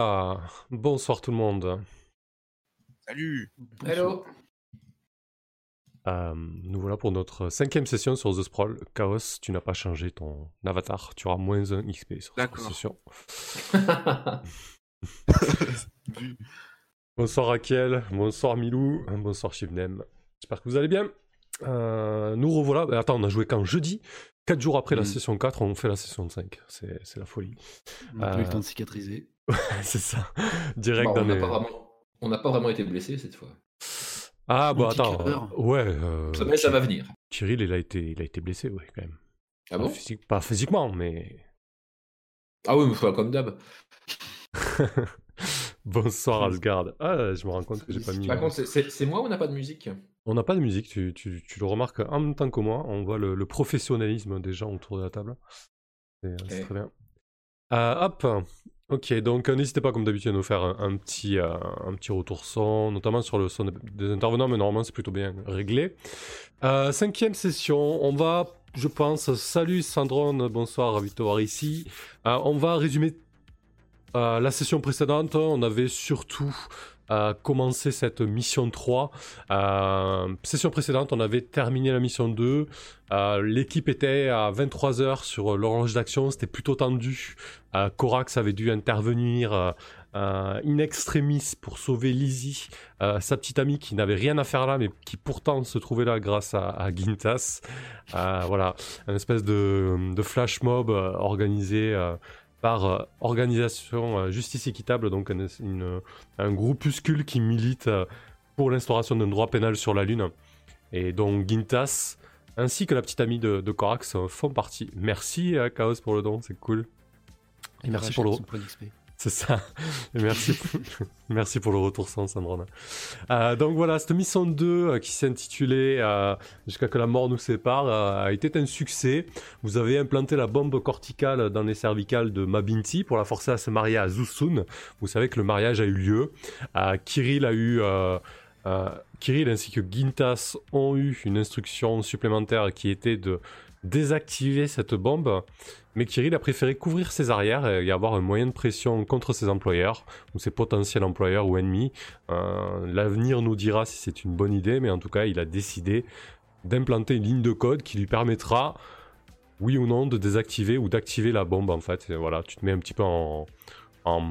Là, bonsoir tout le monde. Salut Hello Euh, nous voilà pour notre cinquième session sur The Sprawl. Chaos, tu n'as pas changé ton avatar, tu auras moins un XP sur cette session. Bonsoir Raquel, bonsoir Milou, bonsoir Shivnem. J'espère que vous allez bien. Euh, nous revoilà. Euh, Attends, on a joué quand Jeudi 4 jours après la Mm. session 4, on fait la session 5. C'est la folie. On eu Euh, le temps de cicatriser. C'est ça. Direct dans on n'a les... pas, vraiment... on n'a pas vraiment été blessé cette fois. Ah, bon, Petit attends. cœur. euh, ouais. euh, Ça, mais ça va venir. Kirill, il a été, il a été blessé, oui, quand même. Ah Pas bon? physique- Pas physiquement, mais. Ah oui, mais comme d'hab. Bonsoir Asgard. Ah, je me rends compte que j'ai pas mis. Par contre, c'est- moi ou on n'a pas de musique? On n'a pas de musique, tu, tu- tu le remarques en même temps que moi. On voit le, le professionnalisme des gens autour de la table. C'est Ok. très bien. Euh, hop. Ok, donc euh, n'hésitez pas comme d'habitude à nous faire un, petit, euh, un petit retour son, notamment sur le son des- intervenants, mais normalement c'est plutôt bien réglé. Euh, cinquième session, on va, je pense, salut Sandrone, bonsoir, voir ici. Euh, on va résumer la session précédente, on avait surtout euh, commencé cette mission 3. Euh, session précédente, on avait terminé la mission 2. Euh, L'équipe était à 23h sur l'horloge d'action, c'était plutôt tendu. Euh, Corax avait dû intervenir euh, euh, in extremis pour sauver Lizzie, euh, sa petite amie qui n'avait rien à faire là, mais qui pourtant se trouvait là grâce à, à. Euh, voilà, un espèce de, flash mob euh, organisé euh, par euh, Organisation euh, Justice Équitable, donc un, une- un groupuscule qui milite euh, pour l'instauration d'un droit pénal sur la Lune. Et donc Gintas, ainsi que la petite amie de, de Corax, font partie. Merci à Chaos pour le don, c'est cool. Et merci pour le, C'est ça. Merci, pour... merci pour le retour sans Sandrone. Euh, donc voilà, cette mission 2 euh, qui s'intitulait euh, Jusqu'à que la mort nous sépare euh, a été un succès. Vous avez implanté la bombe corticale dans les cervicales de Mabinti pour la forcer à se marier à Zusun. Vous savez que le mariage a eu lieu. Kirill a eu. Kirill ainsi que Gintas ont eu une instruction supplémentaire qui était de désactiver cette bombe. Mais Kirill a préféré couvrir ses arrières et avoir un moyen de pression contre ses employeurs ou ses potentiels employeurs ou ennemis. Euh, L'avenir nous dira si c'est une bonne idée, mais en tout cas, il a décidé d'implanter une ligne de code qui lui permettra, oui ou non, de désactiver ou d'activer la bombe en fait. Voilà, tu te mets un petit peu en, en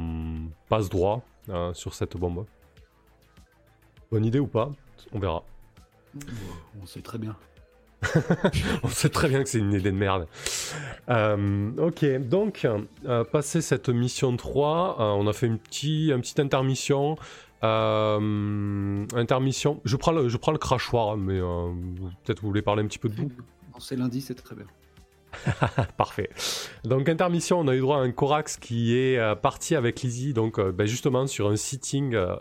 passe droit euh, sur cette bombe. Bonne idée ou pas? On verra. On sait très bien. On sait très bien que c'est une idée de merde. Euh, ok, donc, euh, passé cette mission 3, euh, on a fait une, petit, une petite intermission. Euh, intermission. Je prends le, je prends le crachoir, hein, mais peut-être vous voulez parler un petit peu de vous. C'est lundi, c'est très bien. Parfait. Donc intermission, on a eu droit à un Corax qui est euh, parti avec Lizzie, donc euh, ben, justement sur un sitting euh,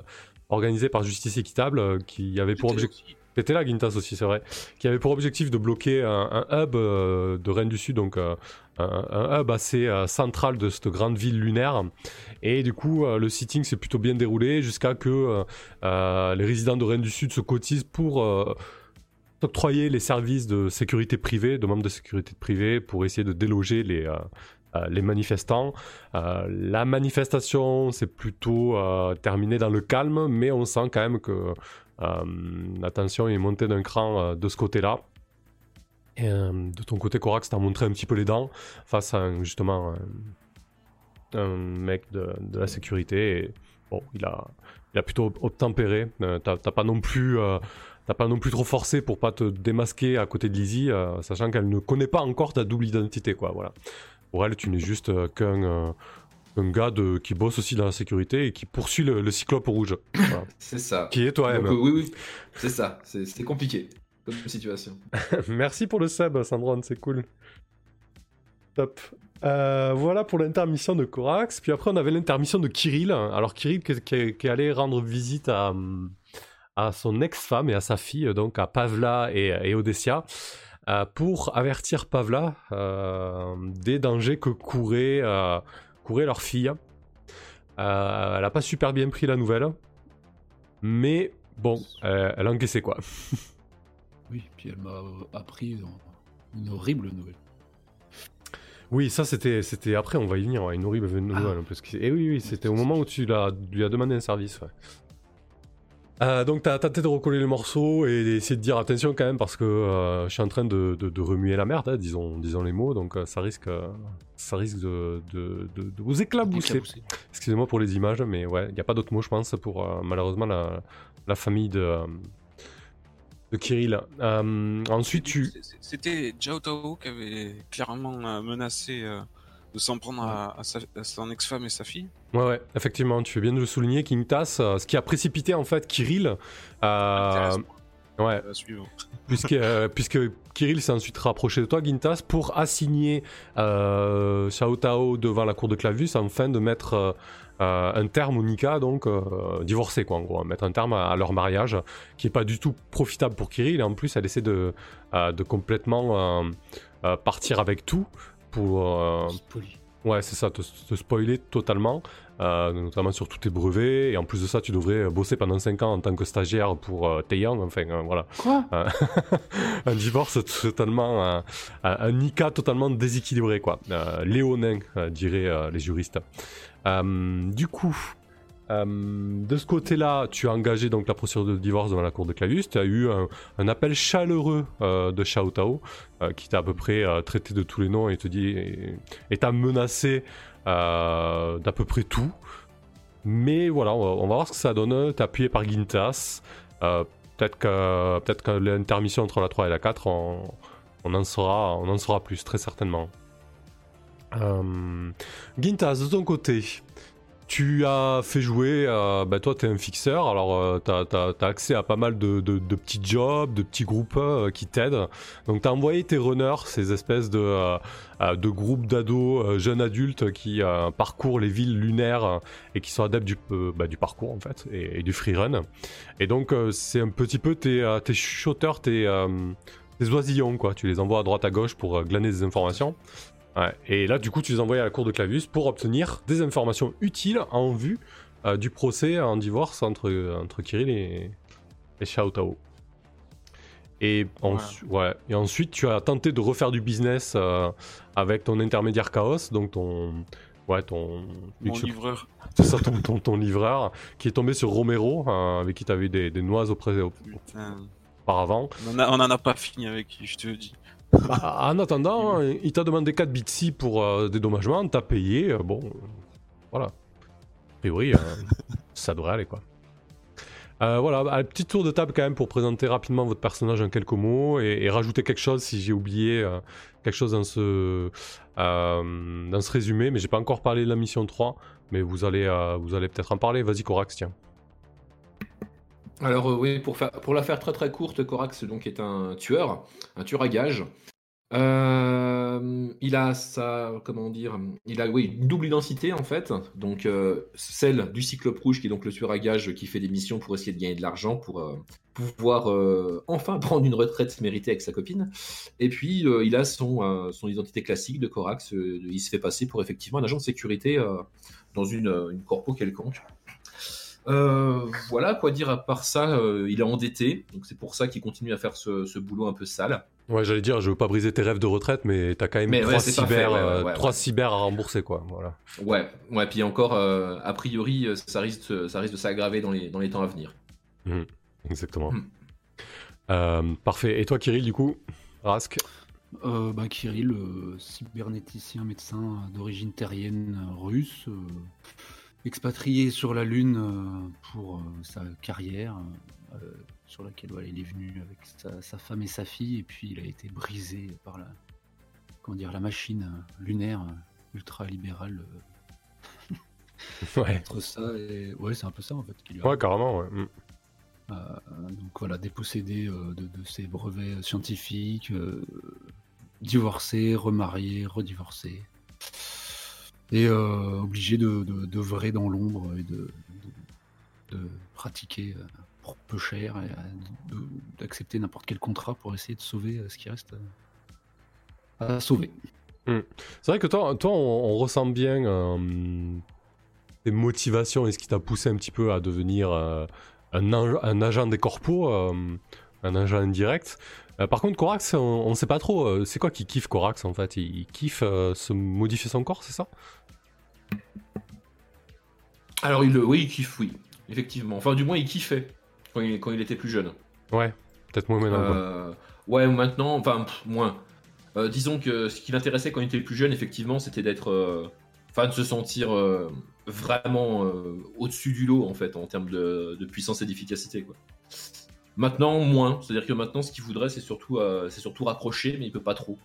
organisé par Justice Équitable, qui avait pour objectif... T'étais là, Gintas aussi, c'est vrai. Qui avait pour objectif de bloquer un, hub euh, de Rennes du Sud, donc euh, un, hub assez euh, central de cette grande ville lunaire. Et du coup, le sitting s'est plutôt bien déroulé jusqu'à que les résidents de Rennes du Sud se cotisent pour octroyer les services de sécurité privée, de membres de sécurité privée, pour essayer de déloger les, les manifestants. La manifestation s'est plutôt terminée dans le calme, mais on sent quand même que la tension est montée d'un cran euh, de ce côté-là. Et, euh, de ton côté, Corax, t'as montré un petit peu les dents face à justement un, mec de, la sécurité. Bon, il a, il a plutôt obtempéré. Euh, t'as pas non plus. euh, T'as pas non plus trop forcé pour pas te démasquer à côté de Lizzie, euh, sachant qu'elle ne connaît pas encore ta double identité, quoi. Voilà. Pour elle, tu n'es juste euh, qu'un euh, un gars de, qui bosse aussi dans la sécurité et qui poursuit le, le cyclope rouge. Voilà. C'est ça. qui est toi-même. Oui, oui, c'est ça. C'est c'est compliqué comme situation. Merci pour le sub, Sandron, c'est cool. Top. Euh, voilà pour l'intermission de Corax. Puis après, on avait l'intermission de Kirill. Alors, Kirill qui, qui- qui allait rendre visite à, à son ex-femme et à sa fille, donc à Pavla et, et Odessia, euh, pour avertir Pavla euh, des dangers que courait, courait leur fille. Euh, elle n'a pas super bien pris la nouvelle. Mais bon, euh, elle a encaissé quoi. Oui, puis elle m'a appris une horrible nouvelle. Oui, ça c'était c'était après, on va y venir. ouais, une horrible nouvelle. Parce que... Et oui, oui, c'était au moment où tu l'as, lui as demandé un service. Ouais. Euh, donc t'as tenté de recoller le morceau et d'essayer de dire attention quand même parce que euh, je suis en train de, de- de remuer la merde, hein, disons, disons les mots, donc euh, ça risque, euh, ça risque de, vous éclabousser. Excusez-moi pour les images, mais ouais, il n'y a pas d'autre mot je pense pour malheureusement la, la famille de, de Kirill. Ensuite tu... C'était Jiao Tao qui avait clairement menacé de s'en prendre à, à sa- à son ex-femme et sa fille. Ouais, ouais, effectivement, tu fais bien de le souligner, Kingtas, euh, ce qui a précipité en fait Kirill, euh, ouais, puisque, euh, puisque Kirill s'est ensuite rapproché de toi, Gintas, pour assigner euh, Xiao Tao devant la cour de Clavus afin de mettre euh, euh, un terme au Nika, donc divorcer quoi en gros, mettre un terme à, à leur mariage, qui est pas du tout profitable pour Kirill, et en plus elle essaie de, de complètement partir avec tout pour... euh. Ouais, c'est ça, te, te spoiler totalement, euh, notamment sur tous tes brevets. Et en plus de ça, tu devrais bosser pendant 5 ans en tant que stagiaire pour euh, Taeyang. Enfin, euh, voilà. Quoi? Euh, un divorce totalement. un, un Nika totalement déséquilibré, quoi. Euh, léonin, euh, diraient euh, les juristes. Euh, du coup. Euh, de ce côté-là, tu as engagé donc la procédure de divorce devant la cour de Clavius. Tu as eu un, appel chaleureux euh, de Xiao Tao euh, qui t'a à peu près traité de tous les noms et te dit et, t'a menacé d'à peu près tout. Mais voilà, on va, voir ce que ça donne. T'es appuyé par Gintas. Peut-être que, peut-être que l'intermission entre la 3 et la 4, on, en, saura, on en saura plus, très certainement. Gintas, de ton côté, tu as fait jouer, euh, bah toi tu es un fixeur, alors euh, tu as, accès à pas mal de, petits jobs, de petits groupes euh, qui t'aident. Donc tu as envoyé tes runners, ces espèces de, groupes d'ados, jeunes adultes qui parcourent les villes lunaires et qui sont adeptes du, bah, parcours en fait, et, du freerun. Et donc c'est un petit peu tes, tes chuchoteurs, tes, tes oisillons, quoi. Tu les envoies à droite à gauche pour glaner des informations. Ouais. Et là, du coup, tu les envoies à la cour de Clavius pour obtenir des informations utiles en vue euh, du procès en divorce entre, entre Kirill et, et Xiao Tao. Et, ensu- ouais. et ensuite, tu as tenté de refaire du business euh, avec ton intermédiaire Chaos, donc ton. Ouais, ton. Mon livreur. C'est ça, ton, ton, ton livreur, qui est tombé sur Romero, euh, avec qui tu avais des, des noises auprès, Putain. Auparavant. On en, a, pas fini avec lui, je te le dis. Ah, en attendant, il t'a demandé 4 bitsy pour euh, dédommagement, t'as payé, euh, bon, voilà. A priori, euh, ça devrait aller quoi. Euh, voilà, un petit tour de table quand même pour présenter rapidement votre personnage en quelques mots et, et rajouter quelque chose si j'ai oublié quelque chose dans ce, dans ce résumé, mais j'ai pas encore parlé de la mission 3, mais vous allez, vous allez peut-être en parler. Vas-y Corax, tiens. Alors euh, oui, pour, la faire très très courte, Corax donc est un tueur, un tueur à gages. Euh, il a comment dire, il a oui une double identité en fait, donc euh, celle du Cyclope Rouge qui est donc le tueur à gages qui fait des missions pour essayer de gagner de l'argent pour pouvoir enfin prendre une retraite méritée avec sa copine. Et puis il a son identité classique de Corax, il se fait passer pour effectivement un agent de sécurité dans une, une corpo quelconque. Euh, voilà quoi dire à part ça, euh, il est endetté, donc c'est pour ça qu'il continue à faire ce, ce boulot un peu sale. Ouais, j'allais dire, je veux pas briser tes rêves de retraite, mais t'as quand même Mais trois ouais, c'est pas cyber, fait, ouais, ouais, euh, trois cyber à rembourser quoi. Voilà. Ouais, ouais, puis encore, euh, a priori, ça risque, de- ça risque de s'aggraver dans les, dans les temps à venir. Exactement. Hmm. Euh, parfait. Et toi, Kirill, du coup Rask? Euh, bah, Kirill, euh, cybernéticien médecin d'origine terrienne euh, russe, expatrié sur la Lune euh, pour euh, sa carrière, euh, sur laquelle voilà, il est venu avec sa, sa femme et sa fille, et puis il a été brisé par la, comment dire, la machine lunaire ultra-libérale. Ouais. entre ça et... Ouais, c'est un peu ça en fait. Ouais, carrément, ouais. Mm. Euh, donc voilà, dépossédé euh, de, de ses brevets scientifiques, euh, divorcé, remarié, redivorcé. Euh, obligé de, de, dans l'ombre et de, pratiquer euh, pour peu cher et euh, d'accepter n'importe quel contrat pour essayer de sauver ce qui reste à sauver. C'est vrai que toi, on, ressent bien euh, tes motivations et ce qui t'a poussé un petit peu à devenir un, ag- un agent des corpos, un agent indirect. Euh, par contre, Corax, on, ne sait pas trop. euh, c'est quoi qui kiffe Corax en fait? Il, il kiffe euh, se modifier son corps, c'est ça? Alors, il, le- oui, il kiffe, oui. Effectivement. Enfin, du moins, il kiffait quand il, quand il était plus jeune. Ouais, peut-être moins maintenant. ouais, maintenant, enfin, pff, moins. Disons que ce qui l'intéressait quand il était plus jeune, effectivement, c'était d'être. Enfin, de se sentir vraiment au-dessus du lot, en fait, en termes de, de puissance et d'efficacité, quoi. Maintenant, moins. C'est-à-dire que maintenant, ce qu'il voudrait, c'est surtout, euh, c'est surtout raccrocher, mais il peut pas trop.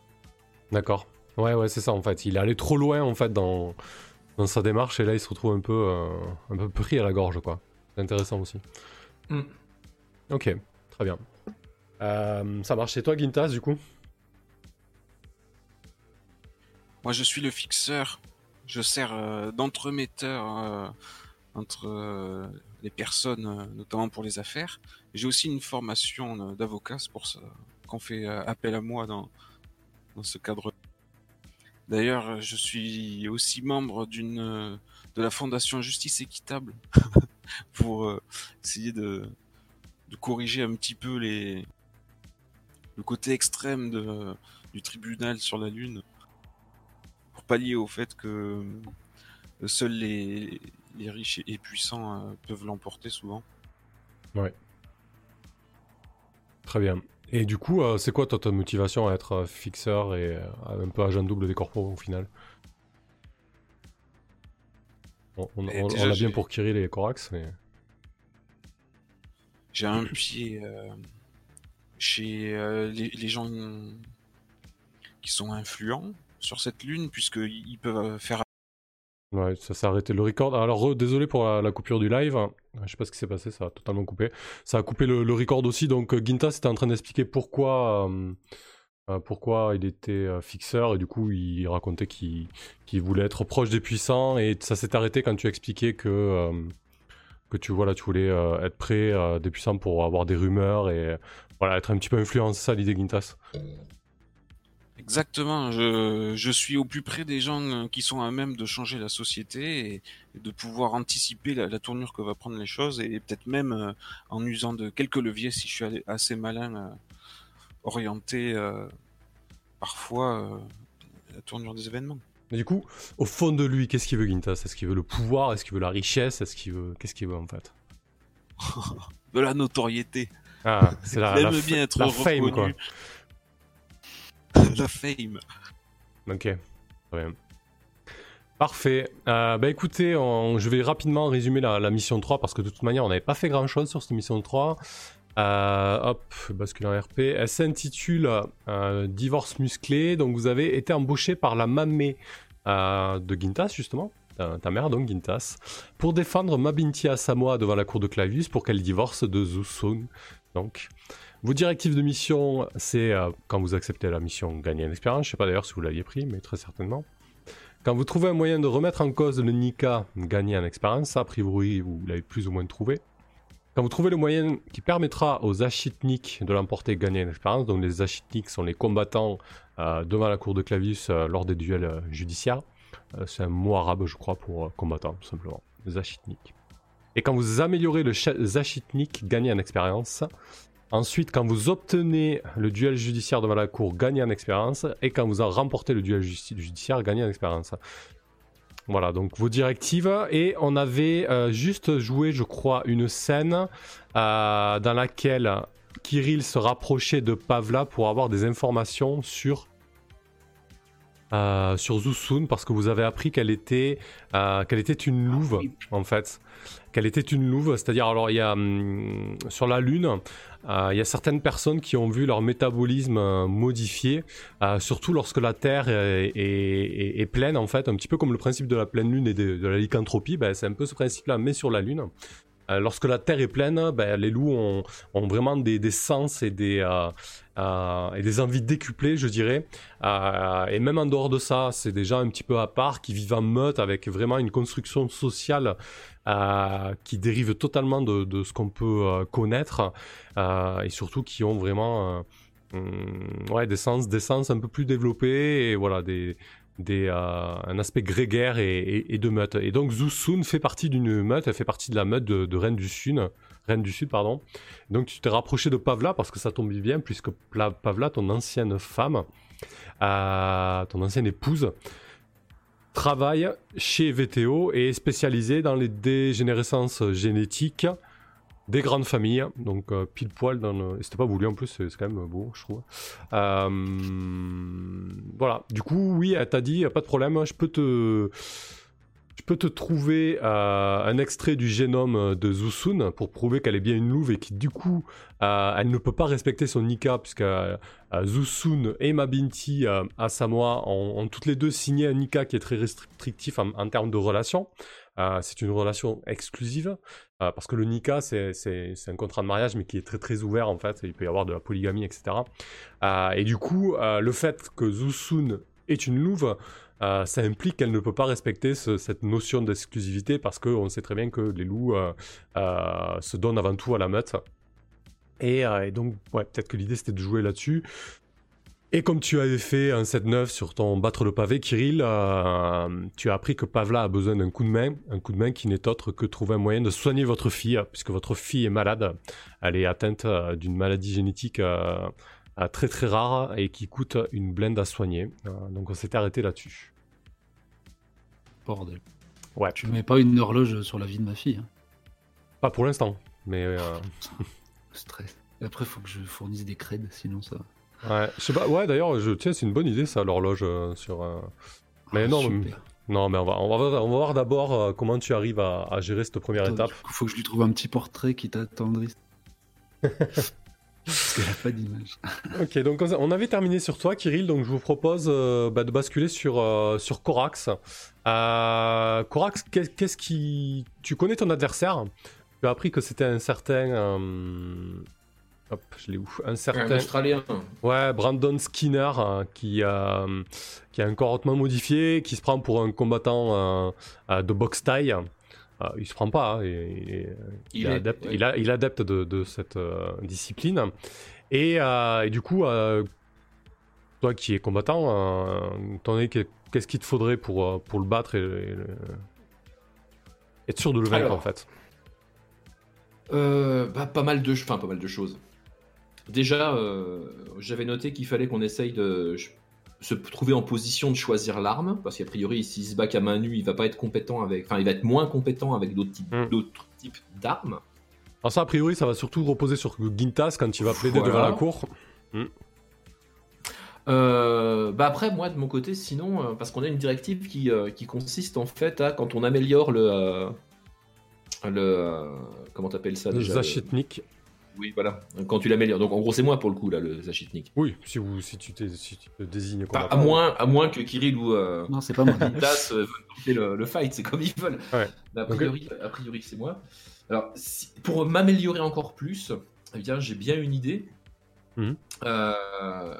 D'accord. Ouais, ouais, c'est ça en fait. Il est allé trop loin en fait dans, dans sa démarche et là il se retrouve un peu, euh, un peu pris à la gorge quoi. C'est intéressant aussi. Mm. Ok, très bien. Euh, ça marche chez toi, Gintas, du coup? Moi, je suis le fixeur. Je sers euh, d'entremetteur euh, entre euh, les personnes, notamment pour les affaires. J'ai aussi une formation euh, d'avocat, c'est pour ça qu'on fait euh, appel à moi dans, dans ce cadre. D'ailleurs, euh, je suis aussi membre d'une de la fondation Justice Équitable pour essayer de, de corriger un petit peu les le côté extrême du tribunal sur la Lune pour pallier au fait que seuls les, les riches et puissants peuvent l'emporter souvent. Très bien. Et du coup, euh, c'est quoi toi, ta motivation à être euh, fixeur et euh, un peu agent double des corpos au final? On, on, Et on- déjà, on l'a j'ai- bien pour Kirill et Corax, mais... J'ai un pied euh, chez les, les gens qui sont influents sur cette lune, puisqu'ils peuvent faire Ouais, ça s'est arrêté le record. Alors, désolé pour la, coupure du live. Je sais pas ce qui s'est passé, ça a totalement coupé. Ça a coupé le, record aussi. Donc, euh, Gintas était en train d'expliquer pourquoi, euh, euh, pourquoi il était fixeur. Et du coup, il racontait qu'il voulait être proche des puissants. Et ça s'est arrêté quand tu expliquais que, que tu, tu voulais être près des puissants pour avoir des rumeurs et voilà, être un petit peu influent. C'est ça l'idée, Gintas. Exactement, je, je suis au plus près des gens euh, qui sont à même de changer la société et, et de pouvoir anticiper la, la tournure que va prendre les choses et peut-être même euh, en usant de quelques leviers si je suis assez malin, euh, orienter euh, parfois la tournure des événements. Mais du coup, au fond de lui, qu'est-ce qu'il veut, Gintas Est-ce qu'il veut le pouvoir? Est-ce qu'il veut la richesse? Est-ce qu'il veut... Qu'est-ce qu'il veut, en fait? De la notoriété. Ah, c'est la, la, bien être la fame, quoi. la fame. Ok, bien. Parfait. Euh, bah écoutez, je vais rapidement résumer la, mission 3 parce que de toute manière, on n'avait pas fait grand chose sur cette mission 3. Euh, hop, bascule en RP. Elle s'intitule euh, Divorce musclé. Donc vous avez été embauché par la mamée euh, de Gintas, justement. Ta, ta mère, donc Gintas, pour défendre Mabintia Samoa devant la cour de Clavius pour qu'elle divorce de Zusun. Donc, vos directives de mission, c'est euh, quand vous acceptez la mission, gagner une expérience. Je sais pas d'ailleurs si vous l'aviez pris, mais très certainement. Quand vous trouvez un moyen de remettre en cause le Nika, gagner en expérience. A priori, vous l'avez plus ou moins trouvé. Quand vous trouvez le moyen qui permettra aux Achitniks de l'emporter, gagner une expérience. Donc les Achitniks sont les combattants euh, devant la cour de Clavius euh, lors des duels judiciaires. C'est un mot arabe, je crois, pour combattant, tout simplement. Les. Et quand vous améliorez le Zachitnik, gagnez en expérience. Ensuite, quand vous obtenez le duel judiciaire devant la cour, gagnez en expérience. Et quand vous remportez le duel judiciaire, gagnez en expérience. Voilà, donc vos directives. Et on avait euh, juste joué, je crois, une scène euh, dans laquelle Kirill se rapprochait de Pavla pour avoir des informations sur, euh, sur Zusun, parce que vous avez appris qu'elle était, qu'elle était une louve, en fait. Qu'elle était une louve, c'est-à-dire, alors, il y a hum, sur la Lune, il y a certaines personnes qui ont vu leur métabolisme euh, modifié, euh, surtout lorsque la Terre est, pleine, en fait, un petit peu comme le principe de la pleine Lune et de, de la lycanthropie, ben, c'est un peu ce principe-là, mais sur la Lune. Euh, lorsque la Terre est pleine, ben, les loups ont, vraiment des, sens et des, euh, euh, et des envies décuplées, je dirais. Et même en dehors de ça, c'est des gens un petit peu à part qui vivent en meute avec vraiment une construction sociale qui dérive totalement de, ce qu'on peut connaître et surtout qui ont vraiment hum, des sens, des sens un peu plus développés et voilà, des, euh, un aspect grégaire et, de meute. Et donc Zusun fait partie d'une meute, elle fait partie de la meute de, de Reine du Sud. Du Sud, pardon. Donc tu t'es rapproché de Pavla parce que ça tombe bien, puisque Pavla, ton ancienne femme, euh, ton ancienne épouse, travaille chez VTO et est spécialisée dans les dégénérescences génétiques des grandes familles. Donc euh, pile poil dans le... C'était pas voulu en plus, c'est quand même beau, je trouve. Euh, Voilà. Du coup, oui, elle t'a dit, pas de problème, je peux te... Je peux te trouver euh, un extrait du génome de Zusun pour prouver qu'elle est bien une louve et que du coup, elle ne peut pas respecter son Nika puisque Zusun et Mabinti à Samoa ont, toutes les deux signé un Nika qui est très restrictif en, termes de relation. Euh, c'est une relation exclusive euh, parce que le Nika c'est, un contrat de mariage mais qui est très très ouvert en fait. Il peut y avoir de la polygamie etc. Euh, et du coup, le fait que Zusun est une louve, ça implique qu'elle ne peut pas respecter ce- cette notion d'exclusivité parce qu'on sait très bien que les loups se donnent avant tout à la meute. Et, et donc, ouais, peut-être que l'idée c'était de jouer là-dessus. Et comme tu avais fait un 7-9 sur ton battre le pavé, Kirill, euh, tu as appris que Pavla a besoin d'un coup de main, un coup de main qui n'est autre que trouver un moyen de soigner votre fille, puisque votre fille est malade. Elle est atteinte euh, d'une maladie génétique euh, euh, très très rare et qui coûte une blinde à soigner. Euh, donc on s'était arrêté là-dessus. Bordel. Ouais, Je mets pas une horloge sur la vie de ma fille. hein. pas pour l'instant, mais euh, Stress. Après, faut que je fournisse des creds, sinon ça. Ouais, je sais pas. Ouais, d'ailleurs, je tiens, c'est une bonne idée ça, l'horloge euh, sur. euh, Mais Ah, non, super. Non, mais on va, on va, voir- on va voir d'abord euh, comment tu arrives à, à gérer cette première Attends, étape. coup, faut que je lui trouve un petit portrait qui t'attendrisse. Parce qu'elle a pas d'image. Ok, donc on avait terminé sur toi, Kirill, donc je vous propose euh, bah, de basculer sur, euh, sur Corax. Euh, Corax, qu'est-ce qui. Tu connais ton adversaire? Tu as appris que c'était un certain. Hop, je l'ai où Un Un certain. Australien. Ouais, Brandon Skinner, euh, qui, euh, qui a un corps hautement modifié, qui se prend pour un combattant euh, de boxe taille. Euh, il se prend pas, hein, il, il- il est adepte, ouais. il a- il est adepte de, de cette euh, discipline. Et, euh, et du coup, toi qui es combattant, qu'est-ce qu'il te faudrait pour, pour le battre et, et le- être sûr de le vaincre Alors. en fait? Euh, bah, pas mal de, enfin, pas mal de choses. Déjà, euh, j'avais noté qu'il fallait qu'on essaye de se trouver en position de choisir l'arme, parce qu'a priori, s'il se bat qu'à main nue, il va pas être compétent avec, enfin, il va être moins compétent avec d'autres types, Hmm. d'autres types d'armes. Alors ça, a priori, ça va surtout reposer sur Gintas quand il va plaider Voilà. devant la cour. Euh, bah après, moi de mon côté, sinon, euh, parce qu'on a une directive qui, qui consiste en fait à quand on améliore le, euh, le, comment t'appelles ça Le déjà Zachitnik. Oui, voilà. Quand tu l'améliores. Donc en gros, c'est moi pour le coup là, le Zachitnik. Oui, si, vous, si, tu, t'es- si tu te désignes Enfin, combattant. à moins, à moins que Kirill ou euh, Non, c'est pas moi. Das euh, le, le fight, c'est comme ils veulent. Ouais. Mais a priori, a priori c'est moi. Alors, si- pour m'améliorer encore plus, eh bien, j'ai bien une idée. Mhm. Euh,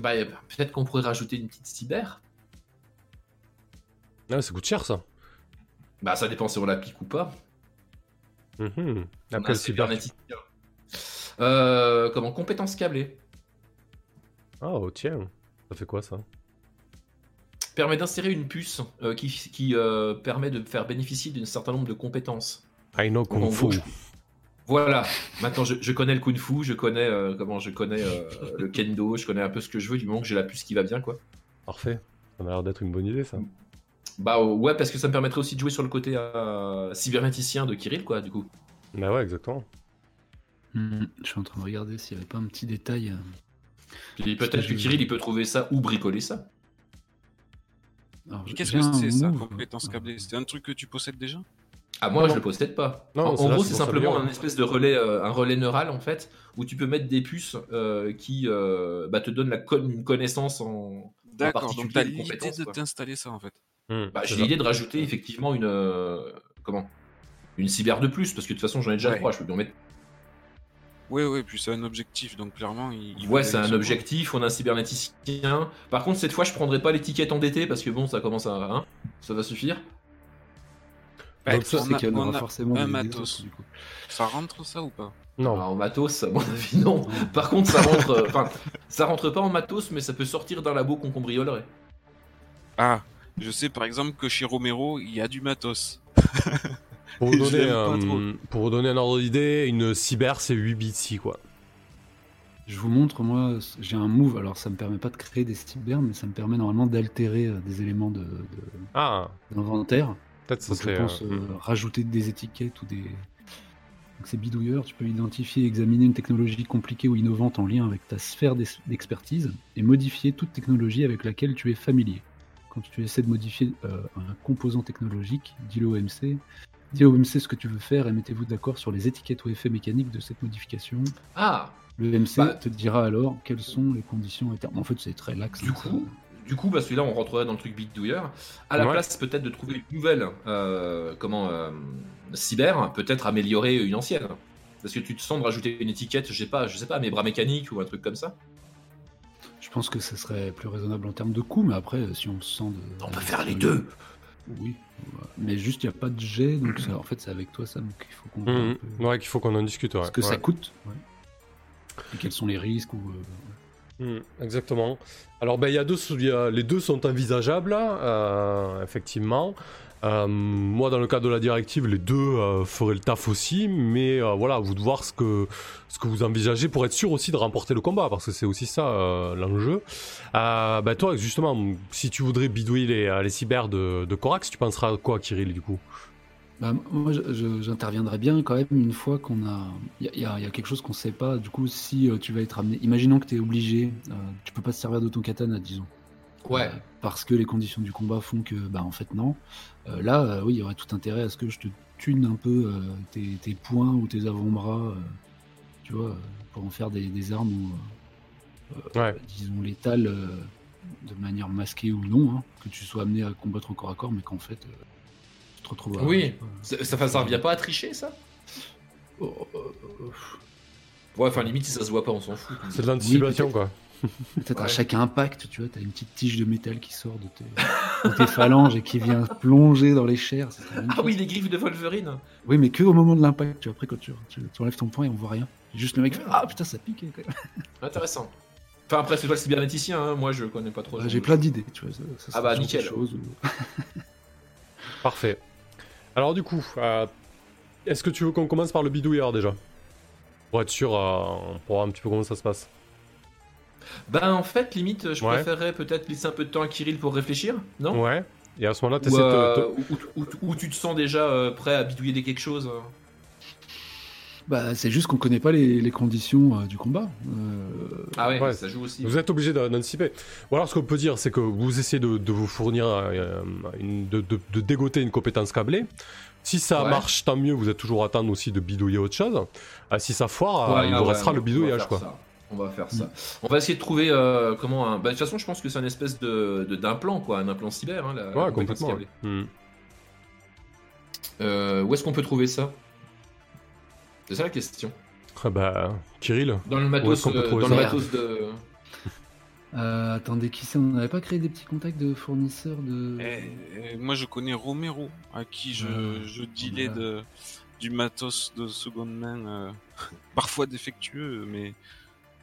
bah, peut-être qu'on pourrait rajouter une petite cyber. Ah, ça coûte cher ça. Bah, ça dépend si on la pique ou pas. Mhm. On a Après, cyber- cybernéticien. Euh, comment Compétence câblée. Ah, oh, tiens. Ça fait quoi ça? Permet d'insérer une puce euh, qui, qui euh, permet de faire bénéficier d'un certain nombre de compétences. I know Kung Fu. je- Voilà. Maintenant, je, je connais le kung fu, je connais euh, comment, je connais le kendo, je connais un peu ce que je veux du moment que j'ai la puce qui va bien, quoi. Parfait. Ça m'a l'air d'être une bonne idée ça. Bah ouais, parce que ça me permettrait aussi de jouer sur le côté cybernéticien de Kirill, quoi, du coup. Bah ouais, exactement. Hmm, je suis en train de regarder s'il n'y avait pas un petit détail. euh. Peut-être que Kirill, il peut trouver ça ou bricoler ça. Qu'est-ce que c'est ça, compétence câblée C'est un truc que tu possèdes déjà? Ah, moi, Non, je non. le possède pas. Non, en gros, c'est simplement un espèce de relais, euh, un relais neural, en fait, où tu peux mettre des puces euh, qui euh, bah, te donnent la con- une connaissance en. D'accord, donc particulier t'as de l'idée compétences, de t'installer ça en fait. Hmm, Bah, j'ai l'idée de rajouter effectivement une. euh, comment? Une cyber de plus, parce que de toute façon, j'en ai déjà Ouais. trois, je peux bien en mettre. Oui, oui, puis c'est un objectif, donc clairement, il. il Ouais, c'est un objectif, on a un cybernéticien. Par contre, cette fois, je prendrai pas l'étiquette endettée, parce que bon, ça commence à. hein, ça va suffire. Donc Je ça- on aura a forcément un matos. autres, du coup. Ça rentre ça ou pas? Non. Alors, en matos, à mon avis, non. Par contre, ça rentre. euh, Enfin, ça rentre pas en matos, mais ça peut sortir d'un labo qu'on cambriolerait. Ah, je sais par exemple que chez Romero, il y a du matos. Pour vous, Je donner, l'aime pas un, trop. pour vous donner un ordre d'idée, une cyber c'est 8 bits quoi. Je vous montre, moi, j'ai un move. Alors, ça me permet pas de créer des cyber, mais ça me permet normalement d'altérer euh, des éléments de- de- Ah, d'inventaire. peut-être ça je serait. pense euh, euh, rajouter des étiquettes ou des. Donc, c'est bidouilleur. Tu peux identifier et examiner une technologie compliquée ou innovante en lien avec ta sphère d'ex- d'expertise et modifier toute technologie avec laquelle tu es familier. Quand tu essaies de modifier euh, un composant technologique, dis-le au MC. Dis au MC ce que tu veux faire et mettez-vous d'accord sur les étiquettes ou effets mécaniques de cette modification. Ah, Le MC Bah- te dira alors quelles sont les conditions et termes. En fait, c'est très lax. Du ça. coup, du coup, bah celui-là, on rentrerait dans le truc bidouilleur. À la Ouais. place, peut-être de trouver une nouvelle, euh, comment, euh, cyber, peut-être améliorer une ancienne. Parce que tu te sens de rajouter une étiquette, je sais pas, je sais pas, mes bras mécaniques ou un truc comme ça. Je pense que ce serait plus raisonnable en termes de coût, mais après, si on se sent de. On peut faire les deux. Oui. Mais juste, il n'y a pas de jet, donc ça- en fait, c'est avec toi, Sam, qu'il faut qu'on. mhm. peu Ouais, qu'il faut qu'on en discute. Ouais. Ce que ça coûte. ouais. Et quels sont les risques ou. euh, Hmm, exactement. Alors, ben, il y a deux, il y a- les deux sont envisageables, euh, effectivement. Euh, moi, dans le cadre de la directive, les deux euh, feraient le taf aussi, mais euh, voilà, vous de voir ce que, ce que vous envisagez pour être sûr aussi de remporter le combat, parce que c'est aussi ça euh, l'enjeu. Euh, ben, toi, justement, si tu voudrais bidouiller les, les cyber de, de Corax, tu penseras à quoi, Kirill, du coup? Bah, moi, j'interviendrai bien quand même une fois qu'on a. Il y, a- y y quelque chose qu'on sait pas. Du coup, si euh, tu vas être amené. Imaginons que tu es obligé, euh, tu peux pas te servir de ton katana, disons. Ouais. Euh, parce que les conditions du combat font que, bah, en fait, non. Euh, là, euh, oui, il y aurait tout intérêt à ce que je te tune un peu euh, tes, tes poings ou tes avant-bras, euh, tu vois, pour en faire des, des armes ou, euh, Ouais. disons, létales euh, de manière masquée ou non, hein, que tu sois amené à combattre au corps à corps, mais qu'en fait, euh, tu te retrouves à. Oui. Ça, ça, ça revient pas à tricher, ça? Oh, euh, euh, Ouais, enfin, limite, si ça se voit pas, on s'en fout. C'est de l'anticipation, Oui, quoi. Peut-être à Ouais. chaque impact, tu vois, t'as une petite tige de métal qui sort de tes, de tes phalanges et qui vient plonger dans les chairs. Ah oui, les griffes de Wolverine. Oui, mais que au moment de l'impact. Tu vois, après, quand tu, tu, tu enlèves ton point et on voit rien. Juste le mec fait Ah putain, ça pique. quand même. Intéressant. Enfin, après, c'est toi le cybernéticien, hein. moi je connais pas trop. Ce J'ai plein d'idées. Tu vois, ça, ça Ah bah, nickel. chose Parfait. Alors, du coup, euh, est-ce que tu veux qu'on commence par le bidouilleur déjà? Pour être sûr, euh, pour voir un petit peu comment ça se passe. Bah, en fait, limite, je Ouais. préférerais peut-être laisser un peu de temps à Kirill pour réfléchir, non? Ouais. Et à ce moment-là, tu essaies de. euh, ou- ou- ou tu te sens déjà euh, prêt à bidouiller des quelque chose euh? Bah, c'est juste qu'on connaît pas les, les conditions euh, du combat. Euh, Ah ouais, Ouais. ça joue aussi. Vous êtes obligé d'an- d'anticiper. Ou alors, ce qu'on peut dire, c'est que vous essayez de, de vous fournir, euh, une- de, de- de dégoter une compétence câblée. Si ça Ouais. marche, tant mieux, vous êtes toujours à temps aussi de bidouiller autre chose. Euh, si ça foire, euh, Ouais, il ah vous ouais, restera le bidouillage, quoi. ça. On va faire ça. On va essayer de trouver euh, comment un. Bah, de toute façon, je pense que c'est un espèce de de- d'implant, quoi, un implant cyber. Hein, la- la Ouais, compétence complètement. câblée. Hmm. Euh, où est-ce qu'on peut trouver ça? C'est ça la question. Ah bah, Kirill Dans le est-ce matos, qu'on peut euh, trouver dans ça? le matos de. euh, attendez, qui c'est? On n'avait pas créé des petits contacts de fournisseurs de. Eh, eh, moi, je connais Romero, à qui je, Ah, je dealais voilà. de, du matos de seconde main, euh, parfois défectueux, mais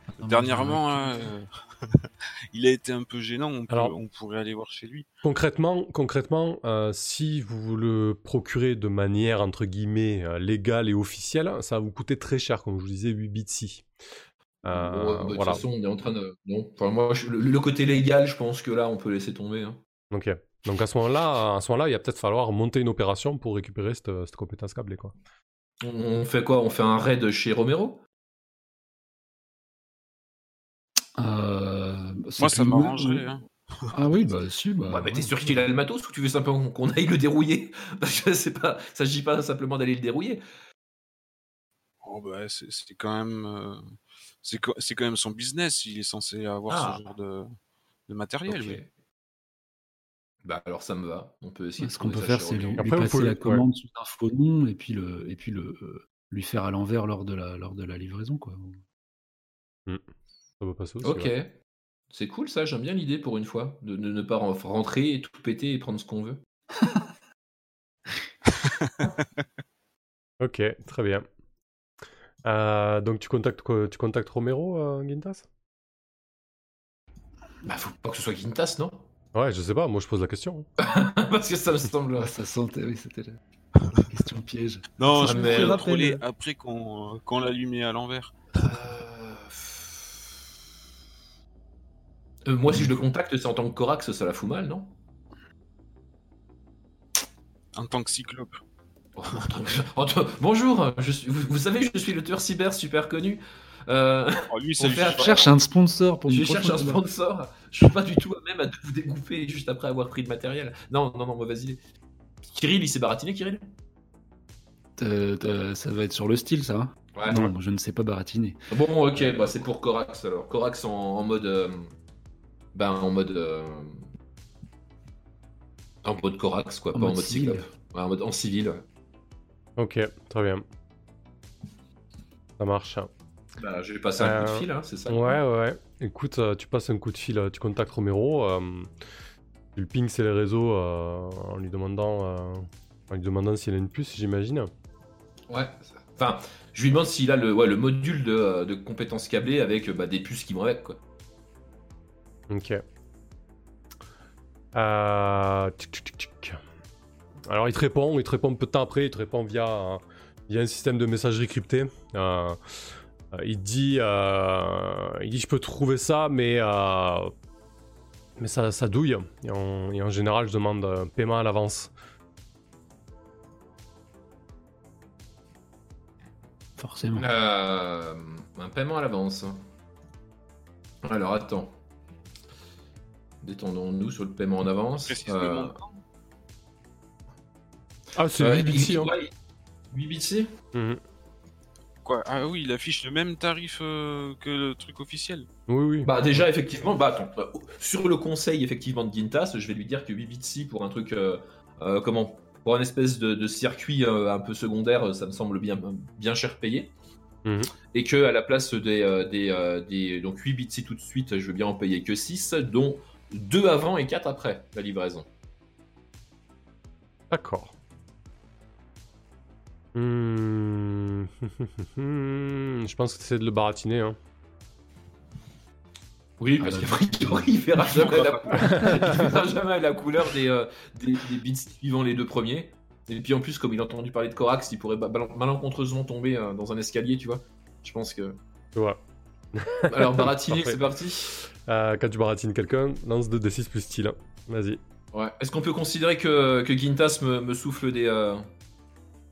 Attends, dernièrement, je- hein, euh, il a été un peu gênant. On, peut- Alors- on pourrait aller voir chez lui. Concrètement, concrètement euh, si vous le procurez de manière entre guillemets euh, légale et officielle, ça va vous coûter très cher, comme je vous disais, 8 bits si. Euh, Bon, bah, de toute façon, on est en train de. Non. Enfin, moi, je- le, le côté légal, je pense que là, on peut laisser tomber. hein. Ok. Donc à ce moment-là, à ce moment-là, il va peut-être falloir monter une opération pour récupérer cette, cette compétence câblée, quoi. On fait quoi? On fait un raid chez Romero Euh, c'est Moi, ça m'arrangerait. hein. Ah oui, bah si. Bah, Ouais, mais t'es ouais. sûr qu'il a le matos ou tu veux simplement qu'on aille le dérouiller? Parce que c'est pas, ça s'agit pas simplement d'aller le dérouiller. Oh, bah, c'est quand même, euh, c'est quand même son business. Il est censé avoir Ah. ce genre de, de matériel. Bah alors ça me va. On peut essayer. de Ce qu'on peut faire, c'est lui, Après, passer pouvez- la ouais. commande sous un faux nom et puis le et puis le euh, lui faire à l'envers lors de la lors de la livraison quoi. Ça va passer aussi. Ok. ouais. C'est cool ça. J'aime bien l'idée pour une fois de, de ne pas ren- rentrer et tout péter et prendre ce qu'on veut. Ok, très bien. Euh, donc tu contactes Tu contactes Romero, euh, Gintas Bah faut pas que ce soit Quintas, non? Ouais, je sais pas, moi je pose la question. Parce que ça me semble. Ah, ça sentait, oui, c'était la question piège. Non, Ça je me après qu'on qu'on l'allumait à l'envers. Euh, moi, si je le contacte, c'est en tant que Corax, ça la fout mal, non En tant que cyclope. Bonjour, je suis- vous, vous savez, je suis le tueur cyber super connu. Euh, Oh, lui, ça fait Je cherche un sponsor pour je cherche un sponsor. Je suis pas du tout à même à vous découper juste après avoir pris le matériel. Non, non, non, mauvaise idée. Kirill, il s'est baratiné, Kirill? Euh, euh, ça va être sur le style, ça. hein Ouais. non, je ne sais pas baratiner. Bon, ok, bah c'est pour Corax alors. Corax en, en mode. Euh, ben, en mode. euh, en mode Corax, quoi, En pas en mode. Cyclope. Ouais, en mode en civil, ouais. Ok, très bien. Ça marche. Bah, je vais passer un coup Euh, de fil, hein, c'est ça Ouais, ouais. Écoute, euh, tu passes un coup de fil, euh, tu contactes Romero, euh, tu le ping c'est les réseaux euh, en lui demandant, euh, en lui demandant s'il a une puce, j'imagine. Ouais. Enfin, je lui demande s'il a le, ouais, le module de, euh, de compétences câblées avec euh, bah, des puces qui vont avec, quoi. Ok. Euh, tic, tic, tic, tic. Alors il te répond, il te répond peu de temps après, il te répond via, euh, via un système de messagerie crypté. Euh, euh, il dit, euh, il dit je peux trouver ça, mais euh, mais ça, ça douille. Et en, et en général, je demande un paiement à l'avance. Forcément. Euh, un paiement à l'avance. Alors, attends. Détendons-nous sur le paiement en avance. Euh. Ah, c'est euh, 8 bits, il- hein. ouais, 8 bits Mhm. Quoi? Ah oui, il affiche le même tarif euh, que le truc officiel. Oui, oui. Bah déjà effectivement, bah attends, euh, sur le conseil effectivement de Gintas, je vais lui dire que 8 bits pour un truc, euh, euh, comment, pour un espèce de, de circuit euh, un peu secondaire, ça me semble bien, bien cher payé. Mhm. Et que à la place des, euh, des, euh, des- donc 8 bits tout de suite, je veux bien en payer que 6, dont 2 avant et 4 après la livraison. D'accord. Hmm. Je pense que tu essaies de le baratiner. Hein. Oui, Ah, parce d'accord. qu'a priori, il verra jamais la, il verra jamais la couleur des, euh, des, des bits suivant les deux premiers. Et puis en plus, comme il a entendu parler de Corax, il pourrait malencontreusement tomber euh, dans un escalier, tu vois. Je pense que. Tu vois. Alors, Baratinique, Parfait. c'est parti. Euh, quand tu baratines quelqu'un, lance 2d6 plus style. hein. Vas-y. Ouais. Est-ce qu'on peut considérer que, que Gintas me, me souffle des, euh,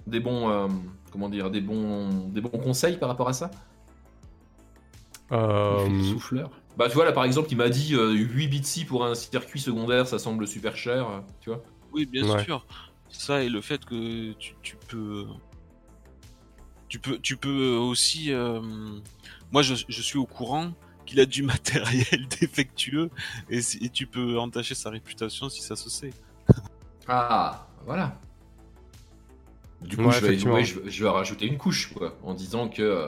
des bons. euh, comment dire Des bons, des bons conseils par rapport à ça? Euh, Il fait le souffleur. Bah, tu vois, là par exemple, il m'a dit euh, 8 bits pour un circuit secondaire, ça semble super cher, tu vois. Oui, bien Ouais. sûr. Ça et le fait que tu, tu peux. Tu peux, tu peux aussi. euh, Moi, je, je suis au courant qu'il a du matériel défectueux et, si- et tu peux entacher sa réputation si ça se sait. Ah, voilà. Du coup, Ouais, je, vais, effectivement. ouais, je, vais- je vais rajouter une couche, quoi, en disant que euh,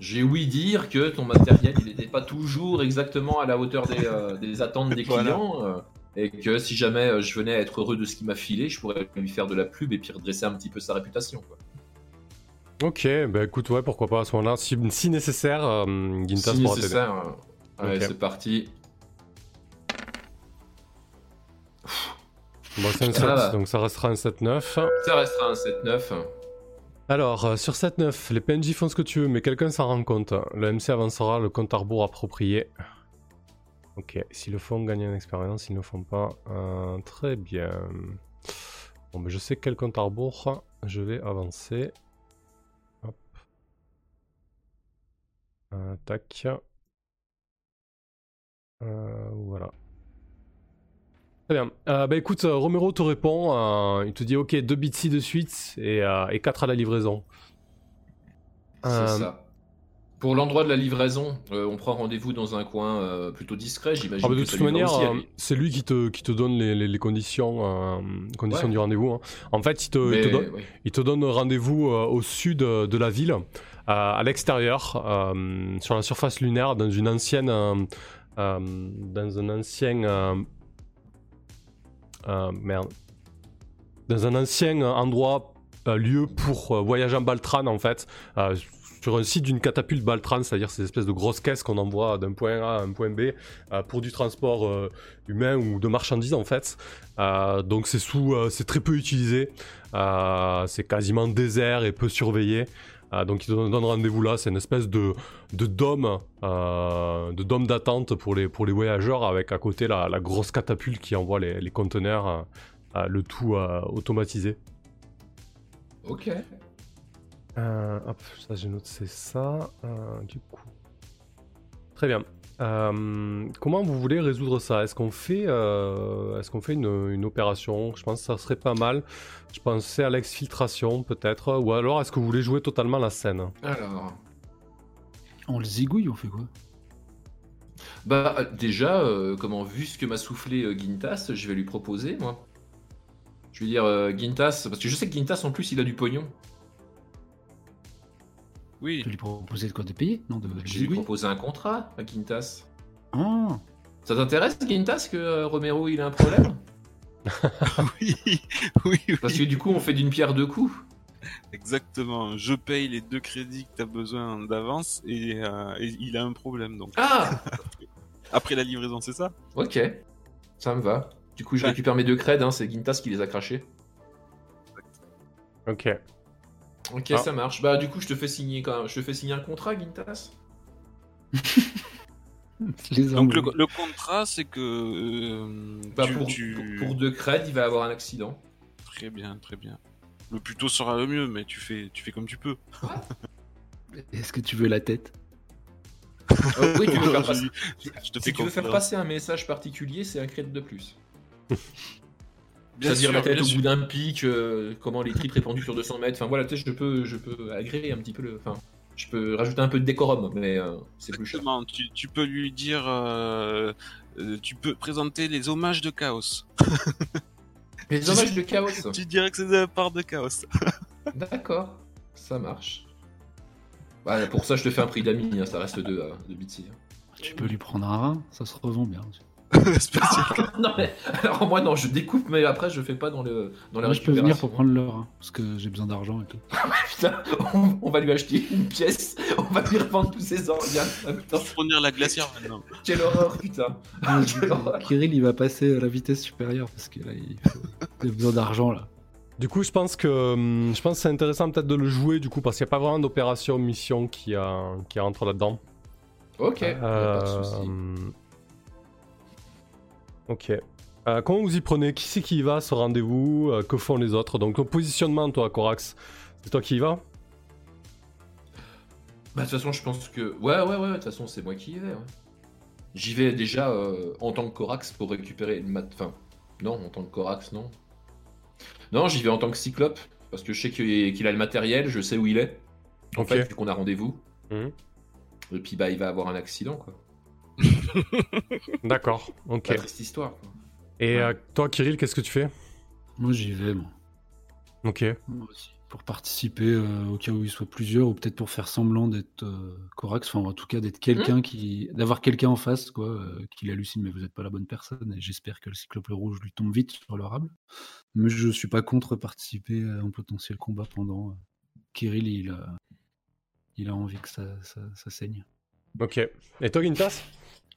j'ai ouï dire que ton matériel, il n'était pas toujours exactement à la hauteur des, euh, des attentes des Voilà. clients, euh, et que si jamais je venais à être heureux de ce qu'il m'a filé, je pourrais lui faire de la pub et puis redresser un petit peu sa réputation, quoi. Ok, bah écoute, ouais, pourquoi pas à ce moment-là. Si, si nécessaire, euh, Gintas si pourra nécessaire. euh, Allez, c'est parti. Bon, c'est un Ça va. 7, donc ça restera un 7-9. Ça restera un 7-9. Alors, euh, sur 7-9, les PNJ font ce que tu veux, mais quelqu'un s'en rend compte. Le MC avancera le compte à rebours approprié. Ok, s'ils le font, gagnent une expérience. S'ils ne le font pas, euh, très bien. Bon, ben, je sais quel compte à rebours je vais avancer. Euh, tac. Euh, voilà. Très bien. Euh, bah écoute, Romero te répond. il te dit ok, 2 bits ci de suite et, euh, et 4 à la livraison. C'est ça. Pour l'endroit de la livraison, on prend rendez-vous dans un coin plutôt discret, j'imagine. Ah bah, de toute manière, c'est lui qui te, qui te donne les, les- les conditions, conditions Ouais. du rendez-vous. hein. En fait, il te, il te donne, oui. il te donne rendez-vous au sud de la ville, à l'extérieur, euh, sur la surface lunaire, dans une ancienne, euh, euh, dans un ancien, euh, euh, merde, dans un ancien endroit, euh, lieu pour euh, voyager en Baltran en fait. Euh, sur un site d'une catapulte Baltran, c'est-à-dire ces espèces de grosses caisses qu'on envoie d'un point A à un point B euh, pour du transport euh, humain ou de marchandises en fait. Euh, donc c'est sous, c'est très peu utilisé, c'est quasiment désert et peu surveillé. Donc ils donnent rendez-vous là, c'est une espèce de, de dôme, de dôme d'attente pour les, pour les voyageurs avec à côté la, la grosse catapulte qui envoie les, les conteneurs, le tout automatisé. Ok. Euh, hop, ça j'ai noté ça. Euh, du coup. Très bien. Euh, comment vous voulez résoudre ça? Est-ce qu'on fait, est-ce qu'on fait une, opération? Je pense que ça serait pas mal. Je pensais à l'exfiltration peut-être. Ou alors est-ce que vous voulez jouer totalement la scène? Alors. On le zigouille, on fait quoi? Bah déjà, comment vu ce que m'a soufflé Gintas, je vais lui proposer moi. Je veux dire Gintas, parce que je sais que Gintas en plus il a du pognon. Oui. Tu lui proposais de quoi de payer Non, de, Je lui proposé un contrat à Quintas. Ah. Ça t'intéresse, Quintas, que euh, Romero il a un problème oui, oui, Parce que du coup, on fait d'une pierre deux coups. Exactement. Je paye les deux crédits que tu as besoin d'avance euh, et, il a un problème. Donc. Ah Après la livraison, c'est ça? Ok. Ça me va. Du coup, je récupère mes deux creds, hein, c'est Gintas qui les a crachés. Ok. Ok, ah. ça marche. Bah, du coup, je te fais signer quand même. Je te fais signer un contrat, Gintas Donc, le, contrat, c'est que. Euh, bah, pour, pour, deux creds, il va avoir un accident. Très bien, très bien. Le plus tôt sera le mieux, mais tu fais, tu fais comme tu peux. Est-ce que tu veux la tête? Euh, Oui, tu veux faire passer... je te si tu veux faire passer un message particulier, c'est un crédit de plus. C'est-à-dire la tête au bout d'un pic, euh, comment les tripes répandues sur 200 mètres. Enfin voilà, tu sais, je peux, je peux agréer un petit peu le. Enfin, je peux rajouter un peu de décorum, mais euh, c'est plus cher. Tu, tu, peux lui dire. Euh, tu peux présenter les hommages de chaos. les hommages de chaos Tu dirais que c'est de la part de chaos. D'accord, ça marche. Bah, pour ça, je te fais un prix d'amis, hein, ça reste de, de. Hein. Tu peux lui prendre un rein, ça se revend bien. Aussi. non, mais alors moi, non, je découpe, mais après, je fais pas dans, le, dans la Je peux venir pour prendre l'or, hein, parce que j'ai besoin d'argent et tout. Putain, on, va lui acheter une pièce, on va lui revendre tous ses organes. Fournir la glacière maintenant. Quelle horreur, putain. Ah, Kirill, il va passer à la vitesse supérieure, parce que là, il, a besoin d'argent, là. Du coup, je pense que hum, je pense c'est intéressant peut-être de le jouer du coup parce qu'il n'y a pas vraiment d'opération mission qui a qui rentre là-dedans. Ok. Euh, pas de souci. Hum, Ok. Euh, comment vous y prenez? Qui c'est qui y va ce rendez-vous? Euh, Que font les autres? Donc, ton positionnement, toi, Corax, c'est toi qui y vas Bah, de toute façon, je pense que. Ouais, ouais, ouais, de toute façon, c'est moi qui y vais. J'y vais déjà euh, en tant que Corax pour récupérer une mat... Enfin, non, en tant que Corax, non. Non, j'y vais en tant que Cyclope parce que je sais qu'il a le matériel, je sais où il est. En fait, vu qu'on a rendez-vous. Mhm. Et puis, bah, il va avoir un accident, quoi. D'accord, ok. Pas triste histoire. Et euh, toi, Kirill, qu'est-ce que tu fais? Moi, j'y vais, moi. Ok. Moi aussi. Pour participer euh, au cas où il soit plusieurs, ou peut-être pour faire semblant d'être euh, Corax, enfin en tout cas d'être quelqu'un hmm. qui, d'avoir quelqu'un en face, quoi, qui hallucine, mais vous n'êtes pas la bonne personne. Et j'espère que le cyclope rouge lui tombe vite sur le rable. Mais je suis pas contre participer à un potentiel combat pendant. Kirill, il a, il a envie que ça, ça, ça saigne. Ok. Et toi, Gintas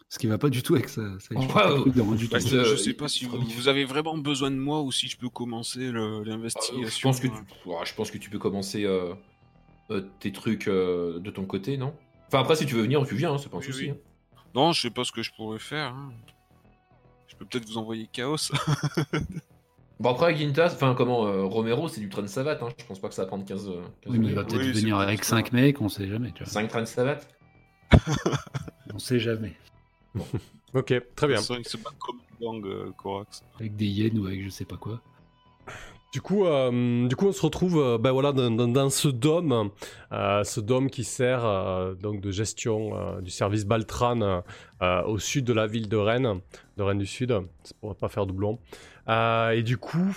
ce qui va pas du tout avec ça. ça je, sais pas si vous, avez vraiment besoin de moi ou si je peux commencer l'investigation. je, pense que tu, je pense que tu peux commencer euh, euh, tes trucs euh, de ton côté, non? Enfin, après, si tu veux venir, tu viens, hein, c'est pas un souci. Hein. Non, je sais pas ce que je pourrais faire. Hein. Je peux peut-être vous envoyer Chaos. bon, après, Gintas, enfin, comment Romero, c'est du train de savate, je pense pas que ça va prendre 15. oui, mais il va peut-être venir avec 5 mecs, on sait jamais. Tu 5 trains de savate? On sait jamais. ok, très bien. Euh, avec des yens ou avec je sais pas quoi. Du coup, euh, du coup, on se retrouve euh, ben voilà, dans, ce dôme, ce dôme qui sert donc de gestion du service Baltran au sud de la ville de Rennes, de Rennes du Sud, ça pourrait pas faire doublon. et du coup,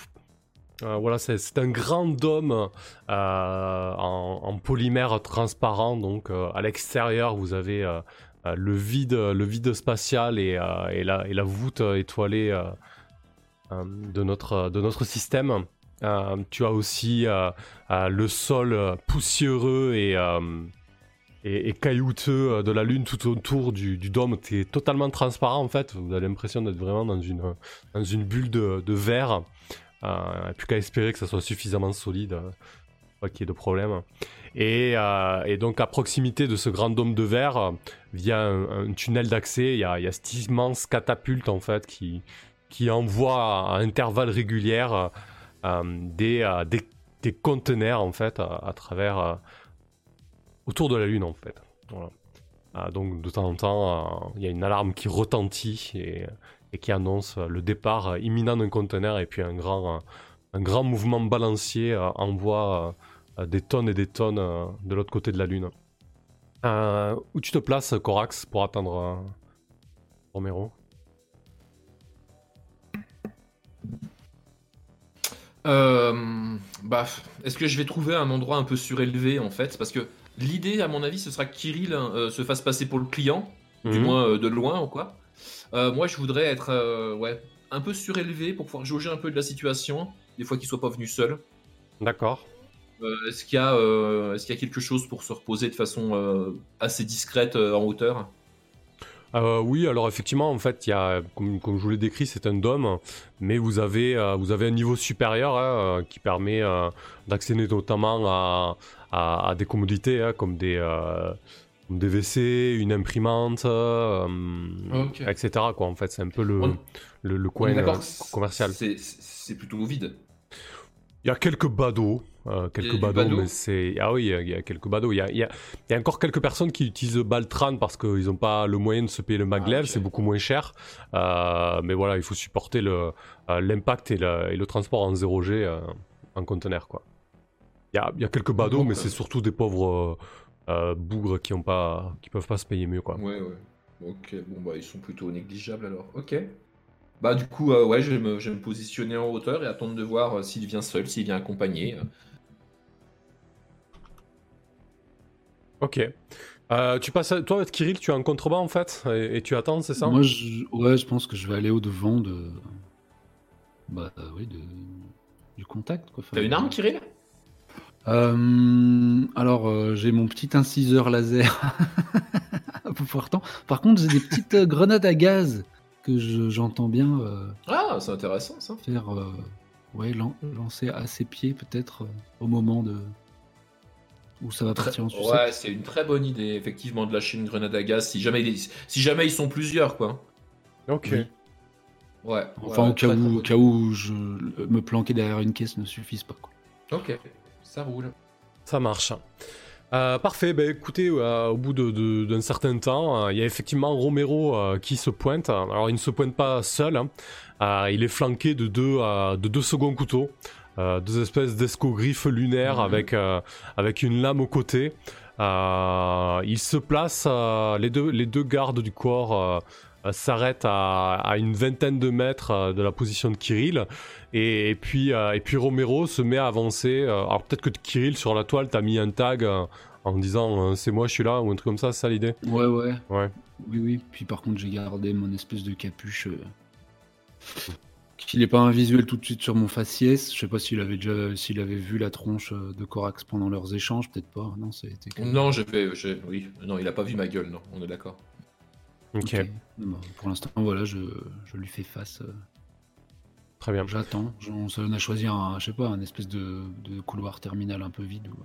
voilà, c'est un grand dôme en, en, polymère transparent, donc à l'extérieur vous avez euh, le, vide, le vide spatial et, euh, et, la, et voûte étoilée euh, de, notre, système. tu as aussi le sol poussiéreux et, et, et caillouteux euh, de la lune tout autour du, dôme. C'est totalement transparent en fait. Vous avez l'impression d'être vraiment dans une, bulle de, de verre. Euh, plus qu'à espérer que ça soit suffisamment solide, euh, pas qu'il y ait de problème. Et, euh, et donc à proximité de ce grand dôme de verre, euh, via un, un tunnel d'accès, il y a, cette immense catapulte en fait qui, qui envoie à intervalles réguliers euh, des, des, conteneurs en fait à, travers autour de la lune en fait. Donc de temps en temps, il y a une alarme qui retentit et, et qui annonce le départ imminent d'un conteneur et puis un grand, un grand mouvement balancier envoie des tonnes et des tonnes euh, de l'autre côté de la lune. Euh, où tu te places, Corax, pour attendre euh, Romero? Euh, bah, est-ce que je vais trouver un endroit un peu surélevé en fait? Parce que l'idée, à mon avis, ce sera que Kirill euh, se fasse passer pour le client, du Mhm. moins euh, de loin ou quoi. Euh, moi, je voudrais être euh, ouais, un peu surélevé pour pouvoir jauger un peu de la situation, des fois qu'il soit pas venu seul. D'accord. Euh, est-ce qu'il y, a, euh, est-ce qu'il y a quelque chose pour se reposer de façon euh, assez discrète en hauteur? Euh, oui, alors effectivement, en fait, il y a, comme, comme je vous l'ai décrit, c'est un dôme, mais vous avez, euh, vous avez un niveau supérieur hein, euh, qui permet d'accéder notamment à, à- à des commodités hein, comme des, comme des WC, une imprimante, etc. Quoi, en fait, c'est un peu le, On- le, le On coin commercial. C'est plutôt vide? Il y a quelques badauds, euh, quelques badauds, badaud mais c'est ah oui, il y a- il y, a quelques badauds. Il y a, y a- y a encore quelques personnes qui utilisent Baltran parce qu'ils n'ont pas le moyen de se payer le maglev, Ah, ok. c'est beaucoup moins cher. Euh, mais voilà, il faut supporter euh, l'impact et, le- et le transport en 0G euh, en conteneur. Il y a, il y a quelques badauds, mais c'est surtout des pauvres bougres qui qui peuvent pas se payer mieux quoi. Ouais, ouais. Ok, bon, bah, ils sont plutôt négligeables alors. Ok. Bah, du coup, ouais, je vais, me, je vais me positionner en hauteur et attendre de voir s'il vient seul, s'il vient accompagné. Ok. Euh, tu passes, à- toi, Kirill, tu es en contrebas en fait, et, et tu attends, c'est ça? Moi, je... ouais, je pense que je vais aller au devant de. Bah euh, oui, de... du contact. Quoi. Enfin, T'as une arme, Kirill? Euh, alors, euh, j'ai mon petit inciseur laser un peu portant. Par contre, j'ai des petites grenades à gaz que je- j'entends bien euh, Ah, c'est intéressant ça. faire euh, ouais, lan- lancer à ses pieds, peut-être, euh, au moment de ça va partir en sucette. Ouais, c'est une très bonne idée, effectivement, de lâcher une grenade à gaz si jamais, si jamais ils sont plusieurs, quoi. Ok. Oui. Ouais. Enfin, ouais, au, cas très, très où, au cas où je me planquer derrière une caisse ne suffise pas. Quoi. Ok, ça roule. Ça marche. Euh, parfait, ben écoutez, euh, au bout d'un certain temps, euh, il y a effectivement Romero euh, qui se pointe. Alors il ne se pointe pas seul, hein. Euh, il est flanqué de deux, euh, de deux seconds couteaux, euh, deux espèces d'escogriffes lunaires Mhm. avec, euh, avec une lame au côté. Euh, il se place, euh, les, deux, les deux gardes du corps s'arrêtent à, à une vingtaine de mètres de la position de Kirill. Et, et puis, et puis Romero se met à avancer. alors peut-être que Kirill sur la toile t'a mis un tag en disant c'est moi, je suis là ou un truc comme ça, c'est ça l'idée? Ouais, ouais. Ouais. Oui, oui. Puis par contre, j'ai gardé mon espèce de capuche. Euh, Qu'il n'est pas un visuel tout de suite sur mon faciès. Je sais pas s'il avait déjà s'il avait vu la tronche euh, de Corax pendant leurs échanges, peut-être pas. Non, c'était Non, je vais, je- oui, non, il a pas vu ma gueule, non, on est d'accord. Ok, pour l'instant, voilà, je, je lui fais face. euh, très bien. J'attends. On, a choisi un, je sais pas, un espèce de, de couloir terminal un peu vide, ou,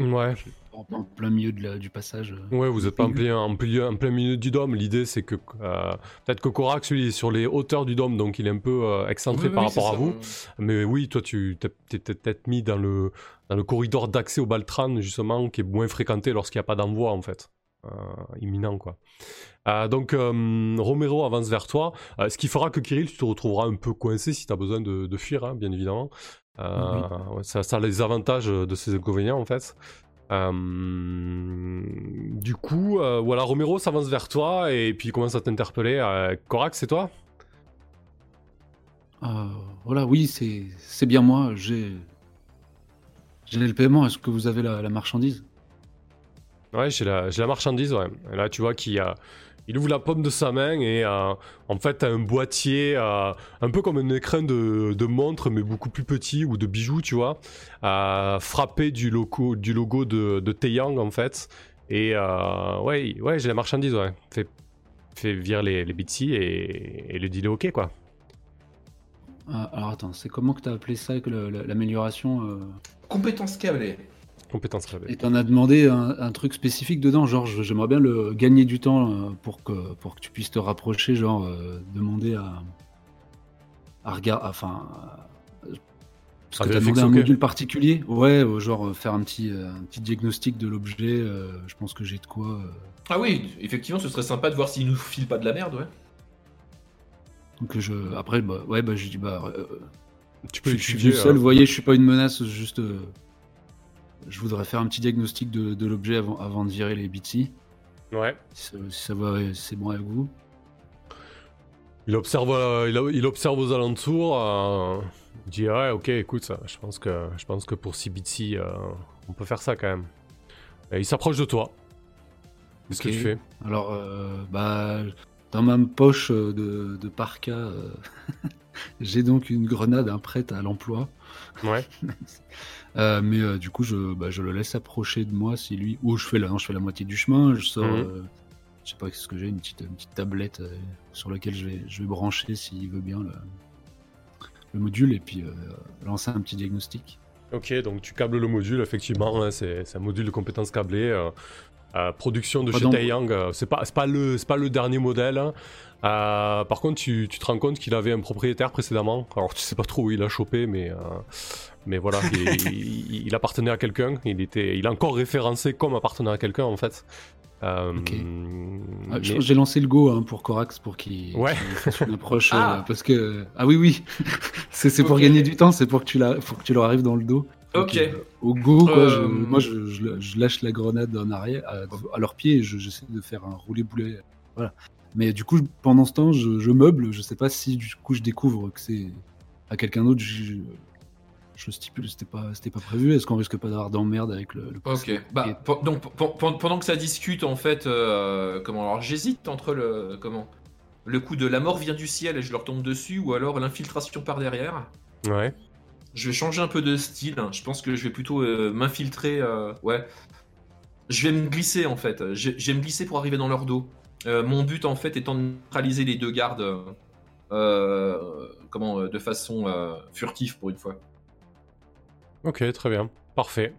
Ouais, en, en plein milieu de la- du passage. euh. ouais, vous êtes pas en plein, en plein, en plein milieu du dôme. L'idée c'est que euh, peut-être que Korax lui est sur les hauteurs du dôme, donc il est un peu euh, excentré Oui, par oui, rapport à vous. Mais oui, toi, tu t'es peut-être mis dans le, dans le corridor d'accès au Baltran, justement, qui est moins fréquenté lorsqu'il n'y a pas d'envoi, en fait. Euh, imminent, quoi. Euh, donc, euh, Romero avance vers toi, euh, ce qui fera que Kirill, tu te retrouveras un peu coincé si tu as besoin de, de fuir, hein, bien évidemment. Euh, ça, ça a les avantages de ces inconvénients, en fait. Euh, du coup, euh, voilà, Romero s'avance vers toi et puis il commence à t'interpeller. Euh, Korax, c'est toi? Euh, voilà, oui, c'est c'est bien moi. J'ai j'ai le paiement. Est-ce que vous avez la, la marchandise? Ouais, j'ai la, j'ai la marchandise, ouais. Et là, tu vois qu'il y a- il ouvre la paume de sa main et euh, en fait, t'as un boîtier euh, un peu comme un écran de, de montre, mais beaucoup plus petit ou de bijoux, tu vois, euh, frappé du logo, du logo de, de Taeyang, en fait. Et euh, ouais, ouais j'ai la marchandise, ouais. Fais, fais virer les, les Bitsy et, et le deal est ok, quoi. Alors attends, c'est comment que t'as appelé ça avec l'amélioration euh, Compétence câblée. Compétence câblée. Et t'en as demandé un, un truc spécifique dedans, genre je- j'aimerais bien le gagner du temps euh, pour que pour que tu puisses te rapprocher, genre euh, demander à à regarder, enfin euh, parce Ah, que de t'as demandé un module particulier, ouais, genre faire un petit un petit diagnostic de l'objet. euh, je pense que j'ai de quoi. euh. Ah oui, effectivement, ce serait sympa de voir s'il nous file pas de la merde, ouais. donc je après bah ouais bah je dis bah euh, Tu je, peux je suis étudier. venu seul, euh, vous voyez, je suis pas une menace, juste euh, je voudrais faire un petit diagnostic de, de l'objet avant, avant de virer les BT. Ouais. Si ça, si ça va, c'est bon avec vous. Il observe, euh, il, observe aux alentours. euh, il dit ouais, ok, écoute, ça, je pense que, je pense que pour CBT, euh, on peut faire ça quand même. Et il s'approche de toi. Qu'est-ce que tu fais? Alors, euh, bah, dans ma poche euh, de, de parka, j'ai donc une grenade hein, prête à l'emploi. Ouais. Euh, mais euh, du coup, je, bah, je le laisse approcher de moi si lui. Ou je fais la, non, je fais la moitié du chemin. Je sors, Mhm. euh, je sais pas ce que j'ai, une petite, une petite tablette sur laquelle je vais, je vais brancher s'il veut bien le, le module et puis lancer un petit diagnostic. Ok, donc tu câbles le module, effectivement, hein, c'est c'est un module de compétences câblées. Euh, production de Pas chez Taeyang, euh, c'est pas, le- pas le dernier modèle. hein. Euh, par contre, tu, tu te rends compte qu'il avait un propriétaire précédemment. Alors, tu sais pas trop où il a chopé, mais, mais voilà, il, il- il appartenait à quelqu'un. Il, était, il est encore référencé comme appartenant à quelqu'un, en fait. Euh, Ok. Ah, J'ai lancé le go hein, pour Corax pour qu'il Ouais. qu'il fasse une approche. Ah. parce que. Ah oui, oui. c'est pour gagner du temps, c'est pour, que tu la- pour que tu leur arrives dans le dos. Ok. au go, quoi, je- Euh, moi je, je- je lâche la grenade en arrière, à, à leurs pieds et je- j'essaie de faire un roulé-boulet. Voilà. Mais du coup, pendant ce temps, je, je meuble. Je sais pas si du coup je découvre que c'est à quelqu'un d'autre. Je, je stipule, c'était pas, c'était pas prévu. Est-ce qu'on risque pas d'avoir d'emmerde avec le, le Ok. Bah, donc pe- pe- pendant que ça discute, en fait, euh, comment alors j'hésite entre le comment le coup de la mort vient du ciel et je leur tombe dessus, ou alors l'infiltration par derrière. Ouais. Je vais changer un peu de style. Je pense que je vais plutôt euh, m'infiltrer. euh, ouais. Je vais me glisser en fait. Je, je vais me glisser pour arriver dans leur dos. Euh, mon but en fait étant de neutraliser les deux gardes. comment de façon furtive pour une fois. Ok, très bien. Parfait.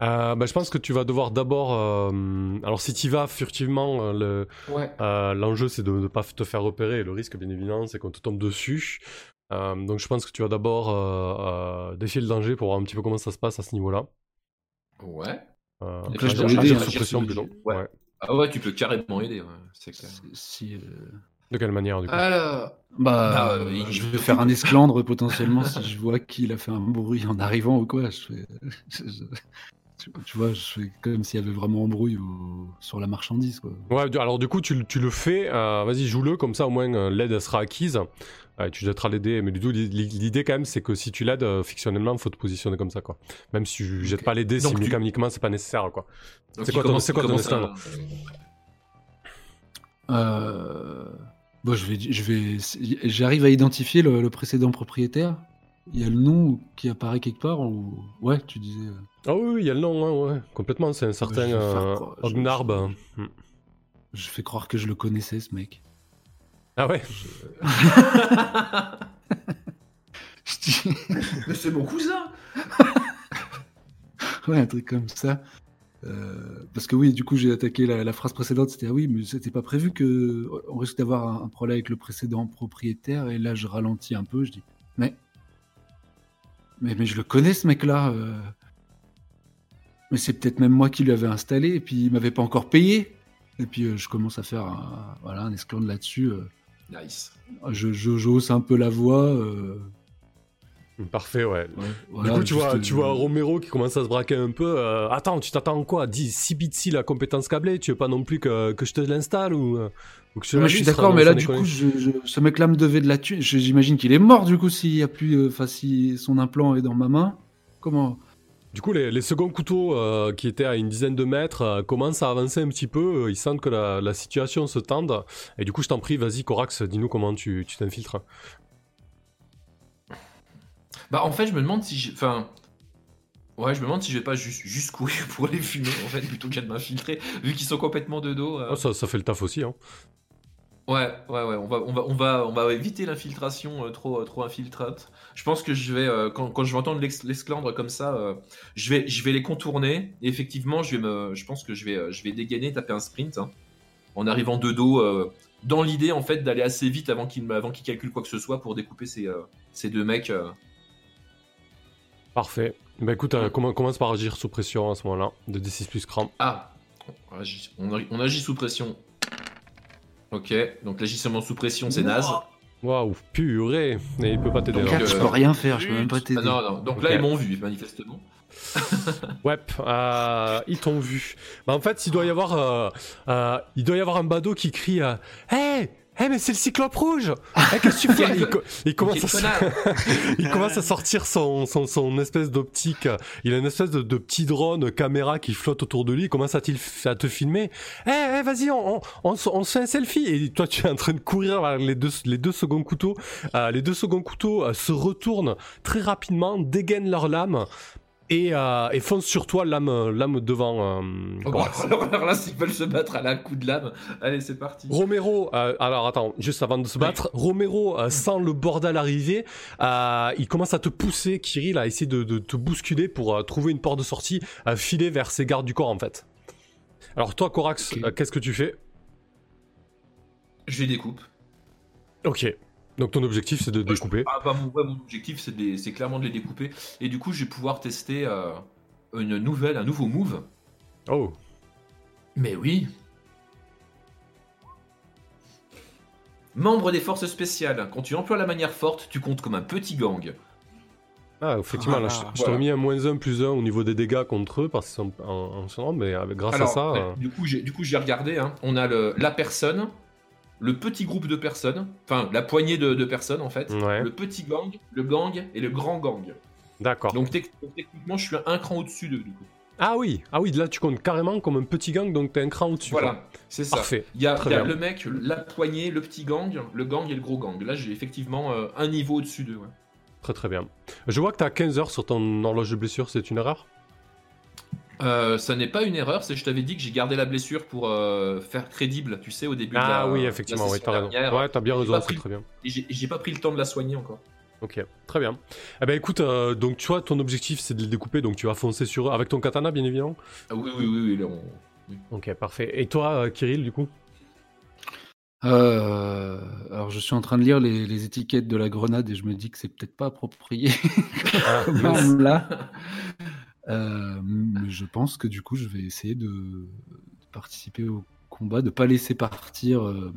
Euh, bah, je pense que tu vas devoir d'abord. euh, alors, si tu vas furtivement, euh, le, Ouais. Euh, L'enjeu, c'est de ne pas te faire repérer. Le risque, bien évidemment, c'est qu'on te tombe dessus. Euh, donc, je pense que tu vas d'abord euh, euh, défier le danger pour voir un petit peu comment ça se passe à ce niveau-là. Ouais. Euh, Donc là, je hein, sous pression ouais. Ouais. Ah ouais, tu peux carrément aider. ouais, C'est clair. Si, euh, De quelle manière, du coup? Alors. Bah, Bah, il- je vais faire un esclandre potentiellement si je vois qu'il a fait un bruit en arrivant ou quoi. Je fais, je- tu, tu vois, je fais comme s'il y avait vraiment embrouille au- sur la marchandise. Quoi. Ouais, alors du coup, tu, le- tu le fais. euh, Vas-y, joue-le, comme ça au moins l'aide sera acquise. Tu jetteras l'aider, mais du coup, l'i- l'idée quand même, c'est que si tu l'aides, euh, fictionnellement, il faut te positionner comme ça, quoi. Même si tu jettes pas l'aider, si Donc, tu- mécaniquement, c'est pas nécessaire, quoi. C'est quoi ton- commence- c'est quoi ton Euh, bon, je vais, je vais, j'arrive à identifier le, le précédent propriétaire. Il y a le nom qui apparaît quelque part ou ouais, tu disais. euh, Ah oui, oui, il y a le nom, hein, ouais, complètement. C'est un certain je vais faire euh, Je- Ognarb. je- Hmm. Je fais croire que je le connaissais, ce mec. Ah ouais Je dis- Mais c'est mon cousin. Ouais, un truc comme ça. Euh, parce que oui, du coup, j'ai attaqué la, la phrase précédente, c'était ah oui, mais c'était pas prévu que on risque d'avoir un, un problème avec le précédent propriétaire. Et là, je ralentis un peu, je dis mais mais, mais je le connais ce mec-là. euh. Mais c'est peut-être même moi qui lui avais installé et puis il m'avait pas encore payé. Et puis euh, je commence à faire un, voilà un esclandre là-dessus. Euh. Nice. Je, je j'hausse un peu la voix. euh. Parfait, ouais. Voilà, du coup, tu vois, tu euh, vois Romero qui commence à se braquer un peu. euh, attends, tu t'attends quoi? 10, 6 bits si la compétence câblée Tu veux pas non plus que, que je te l'installe ou, euh, ou que je te je suis d'accord, non, mais là, du coup, je, je- ce mec-là me devait de la tuer. Je- J'imagine qu'il est mort, du coup, s'il y a plus, euh, enfin, si son implant est dans ma main. Comment Du coup, les, les seconds couteaux euh, qui étaient à une dizaine de mètres euh, commencent à avancer un petit peu. euh, Ils sentent que la, la situation se tende. Et du coup, je t'en prie, vas-y, Corax, dis-nous comment tu t'infiltres. Bah en fait, je me demande si, j'ai- enfin, Ouais, je me demande si je vais pas juste, juste courir pour les fumer en fait plutôt que de m'infiltrer vu qu'ils sont complètement de dos. euh. Oh, ça, ça fait le taf aussi. Hein. Ouais, ouais, ouais. On va, on va, on va, on va éviter l'infiltration euh, trop, euh, trop infiltrate. Je pense que je vais, euh, quand, quand je vais entendre l'esclandre comme ça, je vais, je vais les contourner. Et effectivement, je vais me, je pense que je vais, je vais dégainer, taper un sprint hein, en arrivant de dos, dans l'idée en fait d'aller assez vite avant qu'il, avant qu'il calcule quoi que ce soit pour découper ces, ces deux mecs. Parfait. Bah écoute, euh, commen- commence par agir sous pression à ce moment-là. De D6 plus cran. Ah, on agit- on agit sous pression. Ok, donc l'agissement sous pression, c'est naze. Waouh, purée. Et il peut pas t'aider. Donc. Là, je euh, peux rien faire, je peux même pas Ah, t'aider. non, non. Donc là, ils m'ont vu, manifestement. Ouais, euh, ils t'ont vu. Bah, en fait, il doit y avoir, euh, euh, il doit y avoir un badaud qui crie euh, Hey Hey, mais c'est le cyclope rouge Eh, Qu'est-ce que tu fais? Il, co- il commence à, connard. il commence à sortir son, son, son espèce d'optique. Il a une espèce de, de petit drone caméra qui flotte autour de lui. Il commence à, à te filmer? Eh, eh, vas-y, on, on, on, se- on se fait un selfie. Et toi, tu es en train de courir vers les deux, les deux seconds couteaux. Euh, les deux seconds couteaux euh, se retournent très rapidement, dégainent leur lame. Et, euh, et foncent sur toi, lame, lame devant. euh, Oh, bah, Corax. alors, alors là, s'ils veulent se battre à la coup de lame, allez, c'est parti. Romero, euh, alors attends, juste avant de se battre, Romero euh, sent le bordel arriver, euh, il commence à te pousser, Kirill a essayé de, de te bousculer pour euh, trouver une porte de sortie, euh, filer vers ses gardes du corps en fait. Alors toi, Corax, euh, qu'est-ce que tu fais? Je les découpe. Ok. Donc ton objectif c'est de découper. Ah, bah, mon, ouais, mon objectif, c'est de les- c'est clairement de les découper. Et du coup, je vais pouvoir tester euh, une nouvelle, un nouveau move. Oh. Mais oui. Membre des forces spéciales, quand tu emploies la manière forte, tu comptes comme un petit gang. Ah, effectivement, là, je, Voilà. je t'aurais mis un moins 1 plus 1 au niveau des dégâts contre eux parce qu'ils sont en, mais avec, grâce Alors, à ça. ouais, euh, du coup, j'ai du coup, j'ai regardé. hein. On a le, la personne, le petit groupe de personnes, enfin la poignée de, de personnes en fait, Ouais. le petit gang, le gang et le grand gang. D'accord. Donc tec- techniquement, je suis un cran au-dessus d'eux du coup. Ah oui, ah oui, là tu comptes carrément comme un petit gang, donc t'es un cran au-dessus. Voilà, c'est ça. Parfait. Il y a, y a le mec, la poignée, le petit gang, le gang et le gros gang. Là, j'ai effectivement euh, un niveau au-dessus d'eux. ouais. Très très bien. Je vois que t'as 15 heures sur ton horloge de blessure, c'est une erreur? Euh, ça n'est pas une erreur, c'est je t'avais dit que j'ai gardé la blessure pour euh, faire crédible, tu sais, au début de la Ah oui, de la effectivement, oui, t'as raison. Ouais, t'as bien raison, c'est très bien. Et j'ai pas pris le temps de la soigner encore. Ok, très bien. Eh ben écoute, euh, donc tu vois, ton objectif c'est de les découper, donc tu vas foncer sur eux avec ton katana, bien évidemment. Ah oui, oui, oui, oui, là, on- Ok, parfait. Et toi, euh, Kirill, du coup? Euh, alors, je suis en train de lire les, les étiquettes de la grenade et je me dis que c'est peut-être pas approprié Ah, là. Euh, mais je pense que du coup, je vais essayer de, de participer au combat, de pas laisser partir euh,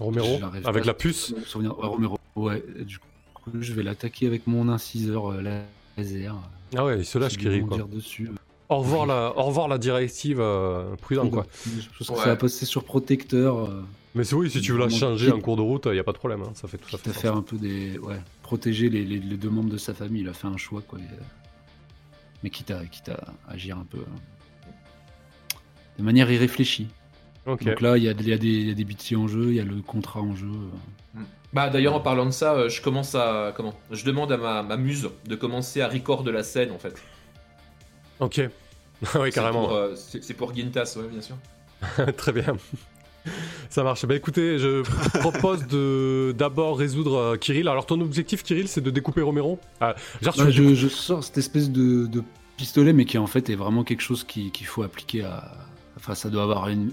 Romero, avec la puce. me souvenir. Ouais, Romero. Ouais, du coup, je vais l'attaquer avec mon inciseur euh, laser. Ah ouais, il se lâche, Kirill, quoi. dessus. Au revoir la, au revoir la directive, euh, prudent, quoi. Je pense que Ouais. ça va passer sur protecteur. euh, Mais c'est oui, si tu veux la changer en cours de route, il y a pas de problème, hein, ça fait tout à fait faire un peu des. Ouais, protéger les, les- les deux membres de sa famille. Il a fait un choix, quoi. et, euh, Mais quitte à, quitte à agir un peu. euh, de manière irréfléchie. Donc là, il y, a- il y, a des- il y a des bits en jeu, il y a le contrat en jeu. euh. Bah d'ailleurs en parlant de ça, euh, je commence à comment? Je demande à ma, ma muse de commencer à record de la scène en fait. Ok. Oui, C'est carrément. pour, euh, C'est c'est pour Gintas, ouais, bien sûr. Très bien. Ça marche. Bah écoutez, je propose de d'abord résoudre euh, Kirill. Alors ton objectif, Kirill, c'est de découper Romero? Ah, genre, veux je, sors cette espèce de, de pistolet, mais qui en fait est vraiment quelque chose qui- qu'il faut appliquer à. Enfin, ça doit avoir une,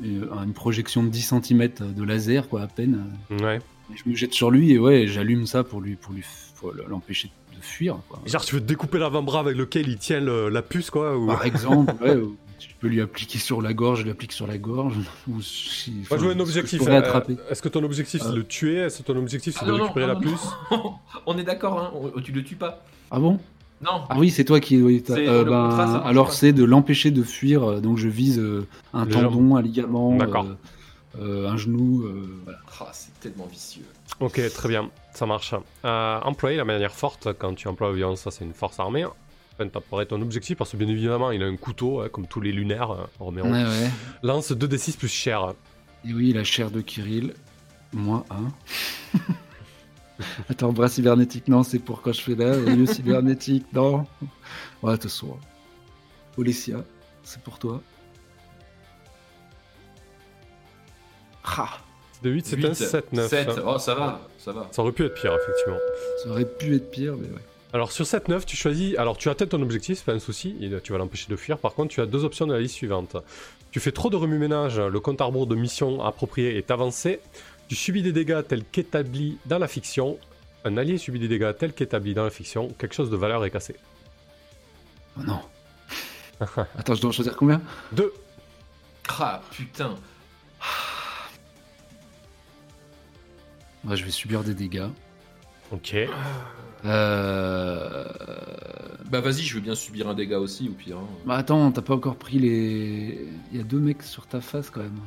projection de 10 cm de laser, quoi, à peine. Ouais. Et je me jette sur lui et ouais, j'allume ça pour lui, pour lui, pour l'empêcher de fuir. Quoi. Genre, tu veux découper l'avant-bras avec lequel il tient le- la puce, quoi ou... Par exemple, ouais, ou tu peux lui appliquer sur la gorge, je lui applique sur la gorge. Ou si, Moi, enfin, je veux un objectif. Euh, attraper. Est-ce que ton objectif, c'est Euh. de le tuer? Est-ce que ton objectif, c'est Ah, de non, récupérer non, la non, puce? non. On est d'accord, hein on- Tu le tues pas. Ah bon? Non. Ah oui, c'est toi qui. oui, euh, le ben, contrat, marche alors c'est de l'empêcher de fuir. Donc je vise euh, un Les tendon, un ligament, D'accord. euh, euh, un genou. euh, voilà. Ah, c'est tellement vicieux. Ok, très bien. Ça marche. Euh, employer la manière forte, quand tu emploies la violence, ça c'est une force armée. Enfin, t'apparais ton objectif parce que bien évidemment, il a un couteau, hein, comme tous les lunaires, Romero. Ouais, ouais. Lance 2d6 plus cher. Et oui, la chair de Kirill, moins 1. Attends, bras cybernétique, non, c'est pour quand je fais là. Lieu cybernétique, non. Ouais, de toute façon. Olesia, c'est pour toi. Ah, De 8, c'est un 7-9. 7. Oh, ça va, ça va. Ça aurait pu être pire, effectivement. ça aurait pu être pire, mais ouais. Alors sur 7-9, tu choisis. Alors tu atteins ton objectif, c'est pas un souci, tu vas l'empêcher de fuir. Par contre, tu as deux options de la liste suivante. Tu fais trop de remue-ménage, le compte à rebours de mission approprié est avancé. Tu subis des dégâts tels qu'établis dans la fiction. Un allié subit des dégâts tels qu'établis dans la fiction. Quelque chose de valeur est cassé. Oh non. Attends, je dois en choisir combien? 2. Ah, putain. Ouais, Je vais subir des dégâts. Ok. Euh... Bah vas-y, je veux bien subir un dégât aussi, au pire. hein. Bah attends, t'as pas encore pris les. Il y a deux mecs sur ta face quand même.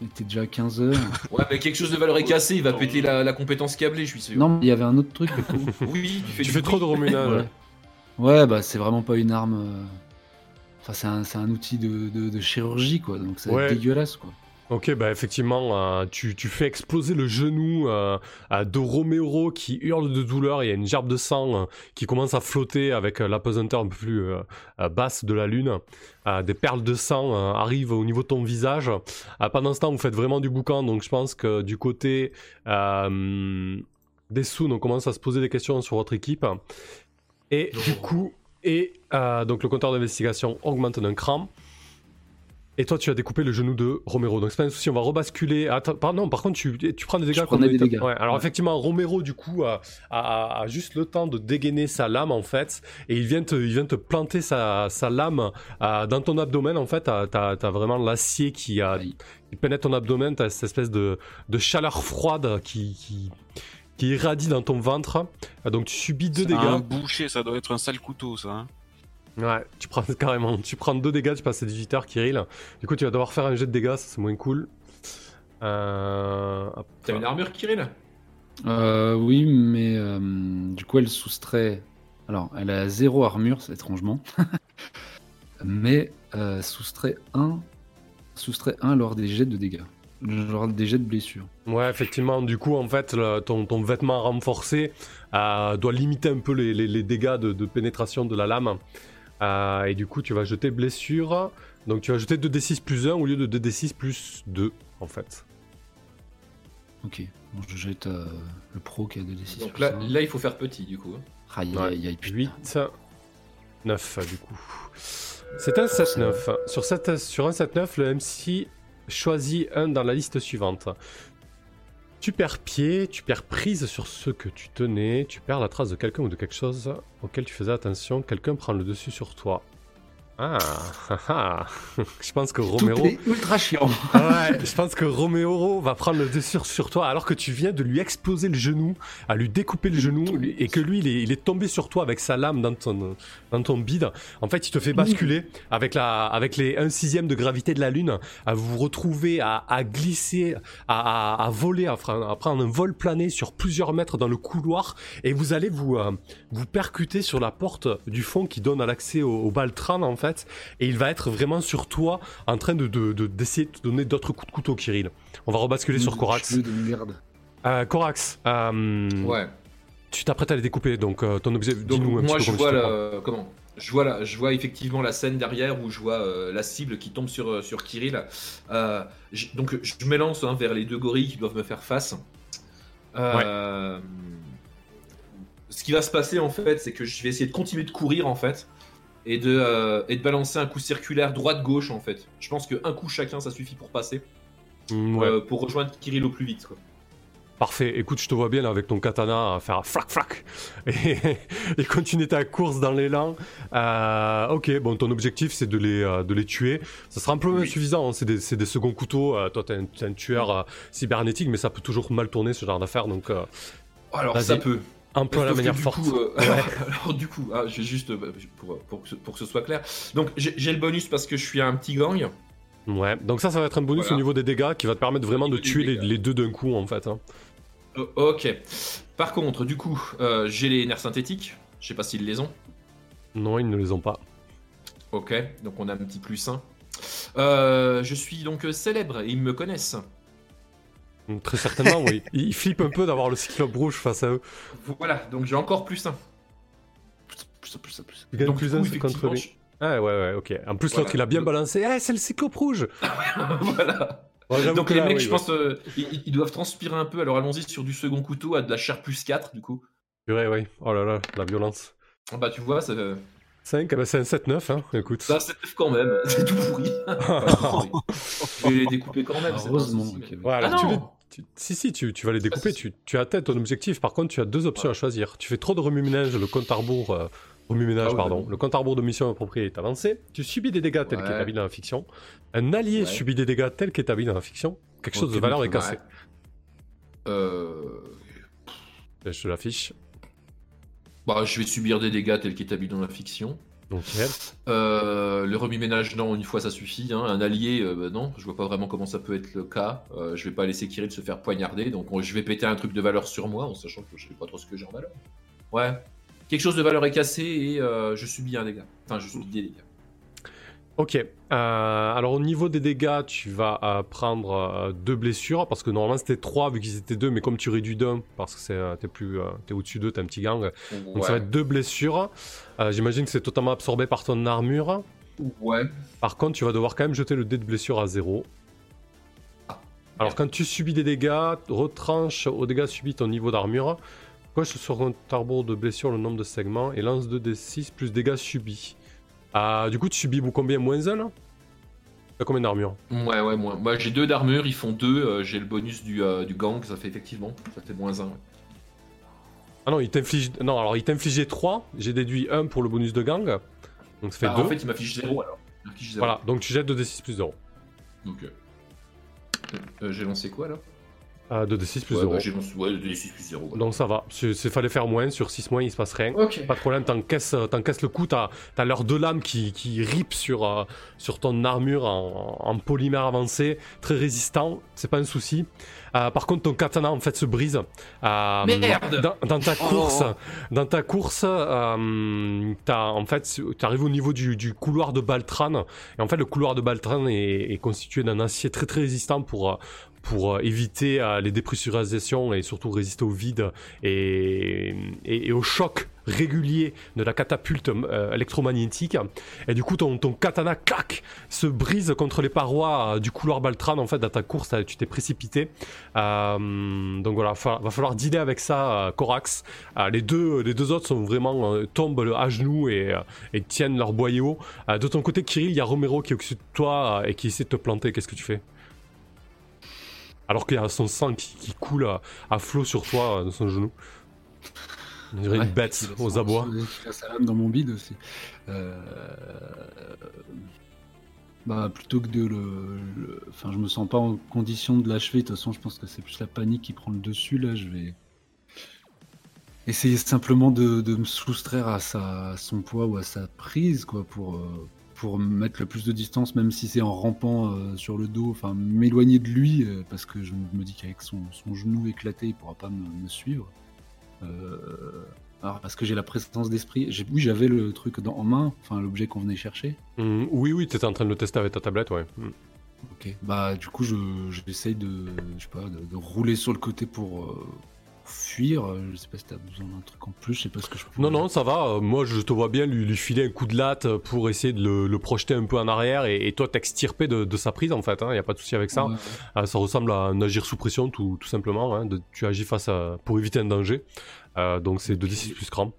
Il était déjà à 15 heures. Ouais, mais quelque chose de valeur est cassé, il va péter la, la compétence câblée, je suis sûr. non, mais il y avait un autre truc. Oui, tu fais, Tu du fais trop de remue-ménage. Ouais. Ouais, bah c'est vraiment pas une arme. euh, Enfin, c'est un, c'est un outil de, de- de chirurgie, quoi. Donc c'est Ouais. dégueulasse, quoi. Ok, bah effectivement, euh, tu, tu fais exploser le genou euh, de Romero qui hurle de douleur. Il y a une gerbe de sang euh, qui commence à flotter avec l'apesanteur un peu plus basse de la lune. Des perles de sang arrivent au niveau de ton visage. Pendant ce temps, vous faites vraiment du boucan, donc je pense que du côté des Soon, on commence à se poser des questions sur votre équipe. Et du coup, et donc le compteur d'investigation augmente d'un cran. Et toi, tu as découpé le genou de Romero. Donc, c'est pas un souci, on va rebasculer. Attends, pardon, par contre, tu, tu prends des dégâts. Je prenais comme- des dégâts. Ouais, alors, Ouais. effectivement, Romero, du coup, a, a- a juste le temps de dégainer sa lame, en fait. Et il vient te, il vient te planter sa, sa lame euh, dans ton abdomen, en fait. T'as as, vraiment l'acier qui, a- Aïe. qui pénètre ton abdomen. T'as cette espèce de, de chaleur froide qui, qui, qui irradie dans ton ventre. Donc, tu subis deux dégâts. Un boucher, ça doit être un sale couteau, ça. hein. Ouais, tu prends carrément. Tu prends deux dégâts, tu passes à 18 heures, Kirill. Du coup, tu vas devoir faire un jet de dégâts, ça c'est moins cool. Euh... T'as une armure, Kirill Euh, oui, mais euh, du coup, elle soustrait. Alors, elle a zéro armure, c'est étrangement. mais euh, soustrait 1 soustrait 1 lors des jets de dégâts. Lors des jets de blessure. Ouais, effectivement, du coup, en fait, le- ton, ton vêtement renforcé euh, doit limiter un peu les, les- les dégâts de, de pénétration de la lame. Euh, et du coup, tu vas jeter blessure. Donc, tu vas jeter 2d6 plus 1 au lieu de 2d6 plus 2, en fait. Ok, bon, je jette euh, le pro qui a 2d6. Donc là, il faut faire petit, du coup. Ouais. putain. 8, 9 du coup. C'est un 7-9. Sur, cette- sur un 7-9, le MC choisit un dans la liste suivante. Tu perds pied, tu perds prise sur ce que tu tenais, tu perds la trace de quelqu'un ou de quelque chose auquel tu faisais attention, quelqu'un prend le dessus sur toi. Ah, ah, ah. je pense que Romero... Tout est ultra chiant. Ah ouais, je pense que Romero va prendre le dessus sur toi alors que tu viens de lui exploser le genou, à lui découper le genou et que lui il est, il est tombé sur toi avec sa lame dans ton, dans ton bide. En fait, il te fait basculer avec, la, avec les 1 sixième de gravité de la lune, à vous retrouver à, à glisser, à, à- à voler, à prendre un vol plané sur plusieurs mètres dans le couloir et vous allez vous, euh, vous percuter sur la porte du fond qui donne à l'accès au, au Baltran en fait et il va être vraiment sur toi en train de, de- de- d'essayer de te donner d'autres coups de couteau, Kirill. On va rebasculer sur Corax. De merde. Euh, Corax, euh, Ouais. tu t'apprêtes à les découper, donc euh, ton objet, Donc dis-nous un moi, petit je peu vois tu te la... comment je vois, je vois effectivement la scène derrière où je vois euh, la cible qui tombe sur, euh, sur Kirill. Euh, donc je me lance hein, vers les deux gorilles qui doivent me faire face. Euh, Ce qui va se passer en fait, c'est que je vais essayer de continuer de courir en fait et de, euh, et de balancer un coup circulaire droite-gauche en fait. Je pense qu'un coup chacun ça suffit pour passer, Mm, ouais. euh, pour rejoindre Kirill au plus vite. Quoi. Parfait, écoute, je te vois bien là avec ton katana à faire flac flac et, et continuer ta course dans l'élan. Euh, ok, bon, ton objectif c'est de les, euh, de les tuer. Ça sera un peu Oui. insuffisant, hein, c'est des, des seconds couteaux. Euh, toi, t'es un, un tueur cybernétique, mais ça peut toujours mal tourner ce genre d'affaires, donc Alors ça peut. Emploie la Sauf que manière forte. coup, euh, alors, alors, du coup, ah, juste euh, pour, pour, que ce, pour que ce soit clair. Donc j'ai le bonus parce que je suis un petit gang. Ouais, donc ça, ça va être un bonus Voilà. au niveau des dégâts qui va te permettre vraiment de tuer les, deux d'un coup en fait. hein. Euh, ok. Par contre, du coup, euh, j'ai les nerfs synthétiques. Je sais pas s'ils les ont. Non, ils ne les ont pas. Ok. Donc on a un petit plus 1. Euh, je suis donc célèbre et ils me connaissent. Donc, Très certainement, oui. Ils flippent un peu d'avoir le cyclope rouge face à eux. Voilà. Donc j'ai encore plus 1. Plus, plus, plus, plus. Donc plus du un coup, c'est contre je, Ah ouais, ouais, ok. En plus, Voilà. l'autre, il a bien balancé. Eh, c'est le cyclope rouge voilà. Ouais, Donc les là, mecs, oui, je ouais. pense, euh, ils, ils doivent transpirer un peu. Alors allons-y sur du second couteau à de la chair plus 4 du coup. Purée, ouais. Oh là là, la violence. Ah Bah tu vois, ça, 5, eh ben, c'est un 7-9, hein. Écoute. ça c'est quand même. C'est tout pourri. Enfin. Je vais les découper quand même. un Heureusement. souci, ok, mais- ouais. Voilà, Ah tu les- tu- Si, si, tu, tu vas les découper, tu, tu atteins ton objectif. Par contre, tu as deux options à choisir. Tu fais trop de remue-ménage, le compte à rebours, euh, remue-ménage, Ah pardon. Le compte à rebours de mission appropriée est avancé. Tu subis des dégâts tels Ouais. qu'établis dans la fiction. Un allié Ouais. subit des dégâts tels qu'établis dans la fiction. Quelque chose de valeur est cassé. Euh... Je te l'affiche. Bah, je vais subir des dégâts tels qu'établis dans la fiction. Euh, le remue-ménage, non, une fois ça suffit. hein. Un allié, euh, bah, non, je vois pas vraiment comment ça peut être le cas. Euh, je vais pas laisser Kirill se faire poignarder, donc on- je vais péter un truc de valeur sur moi en sachant que je sais pas trop ce que j'ai en valeur. Ouais. Quelque chose de valeur est cassé et je subis un dégât. Enfin, je subis des dégâts. Ok. Euh, alors au niveau des dégâts, tu vas euh, prendre euh, deux blessures parce que normalement c'était trois vu qu'ils étaient deux, mais comme tu réduis d'un parce que c'est, euh, t'es plus, t'es au-dessus d'eux, t'es un petit gang. Donc Ouais. ça va être deux blessures. J'imagine que c'est totalement absorbé par ton armure. Ouais. Par contre, tu vas devoir quand même jeter le dé de blessure à zéro. Ah. Alors quand tu subis des dégâts, retranche aux dégâts subis ton niveau d'armure. Coche sur ton arbre de blessure le nombre de segments et lance 2d6 plus dégâts subis. Ah, du coup, tu subis combien Moins 1 là? T'as combien d'armure? Ouais, ouais, moi. Moi, j'ai deux d'armure, ils font deux. euh, j'ai le bonus du, euh, du gang, ça fait effectivement. Ça fait moins un. ouais. Ah non, il t'inflige. Non, alors il t'infligeait 3. J'ai déduit 1 pour le bonus de gang. Donc ça fait Ah, 2. en fait, il m'affiche 0 alors. Il. Voilà, donc tu jettes 2d6 plus 0. Donc, euh, euh, j'ai lancé quoi là Ah, 2d6 plus ouais, 0. bah, J'ai lancé ouais, 6 plus 0. ouais. Donc ça va. Il fallait faire moins. Sur 6 moins, il se passe rien. Pas de problème, t'encaisses, t'encaisses le coup, t'as, t'as leurs deux lames qui, qui ripent sur, euh, sur ton armure en, en polymère avancé, très résistant, c'est pas un souci. Euh, par contre, ton katana en fait se brise. Euh, Merde dans, dans ta Oh. course, dans ta course, euh, t'as, en fait, t'arrives au niveau du, du couloir de Baltran. Et en fait, le couloir de Baltran est, est constitué d'un acier très très résistant pour, euh, pour euh, éviter euh, les dépressurisations et surtout résister au vide et, au choc régulier de la catapulte euh, électromagnétique. Et du coup, ton, katana, clac, se brise contre les parois du couloir Baltran. En fait, dans ta course, tu t'es précipité. Donc voilà, fa- va falloir dealer avec ça, Corax. Les, deux, les deux autres tombent à genoux et, et tiennent leur boyau. De ton côté, Kirill, il y a Romero qui est au-dessus de toi et qui essaie de te planter. Qu'est-ce que tu fais? Alors qu'il y a son sang qui, qui coule à, à flot sur toi euh, de son genou. On dirait Ouais, une bête aux abois. qu'il a sa lame dans mon bide aussi. Euh, Bah, plutôt que de le, le- Enfin, je me sens pas en condition de l'achever. De toute façon, je pense que c'est plus la panique qui prend le dessus. Là, je vais essayer simplement de, de me soustraire à, sa, à son poids ou à sa prise, quoi, pour, euh, pour mettre le plus de distance, même si c'est en rampant euh, sur le dos. Enfin, m'éloigner de lui, euh, parce que je me dis qu'avec son, son genou éclaté, il pourra pas me, me suivre. Euh, alors, parce que j'ai la présence d'esprit. Oui, j'avais le truc dans, en main, enfin l'objet qu'on venait chercher. Mm, oui, oui, t'étais en train de le tester avec ta tablette, ouais. Mm. Ok. Bah, du coup, je j'essaye de, je sais pas, de, de rouler sur le côté pour euh, fuir. Euh, Je sais pas si t'as besoin d'un truc en plus. Je sais pas ce que je peux. Non, non, ça va. euh, Moi, je te vois bien lui, lui filer un coup de latte pour essayer de le, le projeter un peu en arrière et, et toi t'extirper de, de sa prise, en fait. Il n'y a pas de souci avec ça. Ouais. Euh, ça ressemble à un agir sous pression, tout, tout simplement. hein, de- tu agis face à, pour éviter un danger. Euh, donc c'est 2d6 plus ouf.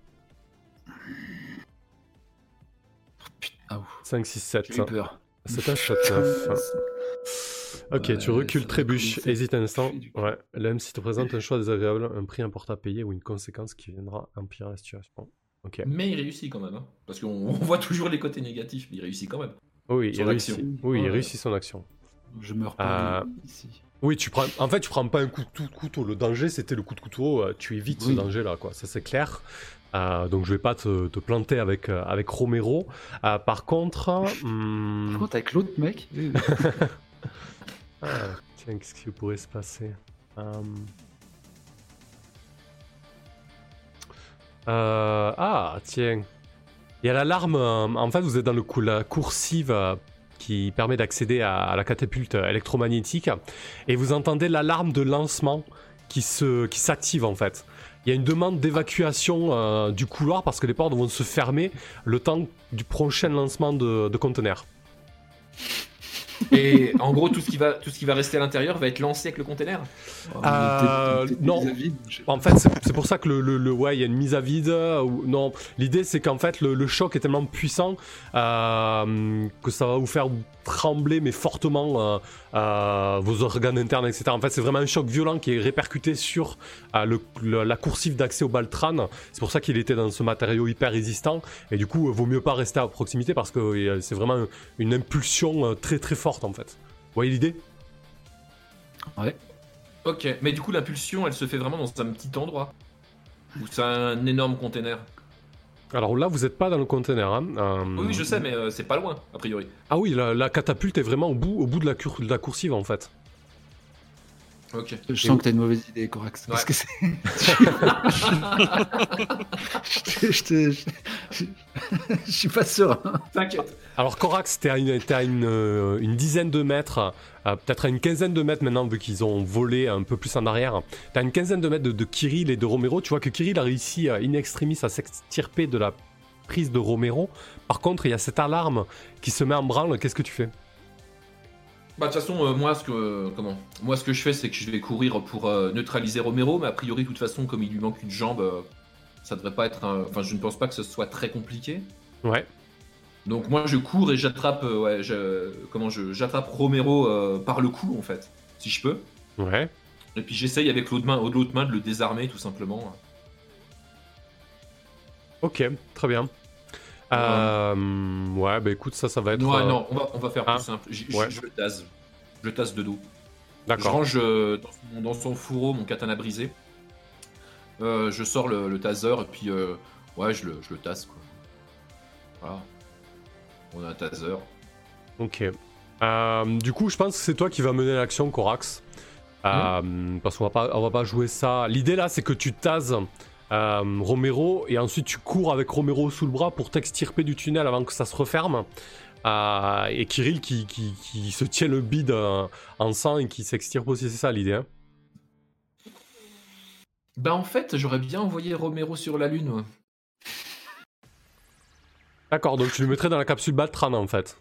5, 6, 7. J'ai eu peur. C'est un 7, 9. Ok, tu recules, va trébuches, commencer. hésite un instant. Ouais, l'AM si te présente un choix désagréable, un prix important à payer ou une conséquence qui viendra empirer la situation. Ok. Mais il réussit quand même. hein. Parce qu'on on voit toujours les côtés négatifs, mais il réussit quand même. Oui, il réussit. action. Oui, il réussit son action. Je meurs pas Euh, ici. Oui, tu prends. En fait, tu prends pas un coup de couteau. Le danger, c'était le coup de couteau. euh, Tu évites ce danger-là, quoi. Ça, c'est clair. Euh, donc, je vais pas te, te planter avec, euh, avec Romero. Euh, par contre. hum, Par contre, avec l'autre mec. ah, tiens, qu'est-ce qui pourrait se passer? Hum. Euh, Ah, tiens. Il y a l'alarme. euh, En fait, vous êtes dans le cou- la coursive euh, qui permet d'accéder à, la catapulte électromagnétique. Et vous entendez l'alarme de lancement qui se qui s'active en fait. il y a une demande d'évacuation du couloir parce que les portes vont se fermer le temps du prochain lancement de, de conteneurs. Et en gros, tout ce qui va, tout ce qui va rester à l'intérieur va être lancé avec le container. Euh, peut-être- peut-être non. En fait, c'est pour ça que le, le- le- ouais, il y a une mise à vide. euh, ou- non, l'idée c'est qu'en fait le, le choc est tellement puissant euh, que ça va vous faire trembler, mais fortement euh, euh, vos organes internes, etc. En fait, c'est vraiment un choc violent qui est répercuté sur euh, la coursive d'accès au Baltran. C'est pour ça qu'il était dans ce matériau hyper résistant. Et du coup, vaut mieux pas rester à proximité parce que c'est vraiment une impulsion très très forte en fait. Vous voyez l'idée? Ok, mais du coup, l'impulsion, elle se fait vraiment dans un petit endroit. Ou c'est un énorme container? Alors là, vous n'êtes pas dans le conteneur. hein. Euh, Oui, je sais, mais euh, c'est pas loin, a priori. Ah oui, la, la catapulte est vraiment au bout, au bout de, la de la coursive en fait. Ok. Je sens que t'as une mauvaise idée, Corax. Parce Ouais. que c'est. je, je, te- je- je suis pas serein. T'inquiète. Alors Corax, t'es à, une, t'es à une, euh, une dizaine de mètres, euh, peut-être à une quinzaine de mètres maintenant vu qu'ils ont volé un peu plus en arrière. T'as une quinzaine de mètres de, de Kirill et de Romero. Tu vois que Kirill a réussi euh, in extremis à s'extirper de la prise de Romero. Par contre, il y a cette alarme qui se met en branle. Qu'est-ce que tu fais? Bah de toute façon, euh, moi ce que euh, comment Moi ce que je fais, c'est que je vais courir pour euh, neutraliser Romero, mais a priori de toute façon, comme il lui manque une jambe, euh, ça devrait pas être. un- Enfin, je ne pense pas que ce soit très compliqué. Ouais. Donc moi je cours et j'attrape, ouais, je- comment je j'attrape Romero par le cou en fait, si je peux. Ouais. Et puis j'essaye avec l'autre main, l'autre main de le désarmer tout simplement. Ok, très bien. Euh, ouais, bah écoute, ça, ça va être. Non, euh, non, on va, on va faire ah, plus simple. J- j- ouais. Je. Je le tase de dos. Je D'accord. range euh, dans, son, dans son fourreau mon katana brisé. Euh, je sors le, le taser et puis ouais, je le, je le tasse quoi. Voilà. On a un taser. Ok. Du coup, je pense que c'est toi qui va mener l'action, Corax. Euh, Parce qu'on va pas, on va pas jouer ça. L'idée là, c'est que tu tases euh, Romero et ensuite tu cours avec Romero sous le bras pour t'extirper du tunnel avant que ça se referme. Euh, et Kirill qui, qui, qui se tient le bide euh, en sang et qui s'extirpe aussi, c'est ça l'idée. hein? Bah en fait, j'aurais bien envoyé Romero sur la lune. ouais. D'accord, donc tu le mettrais dans la capsule Baltran en fait.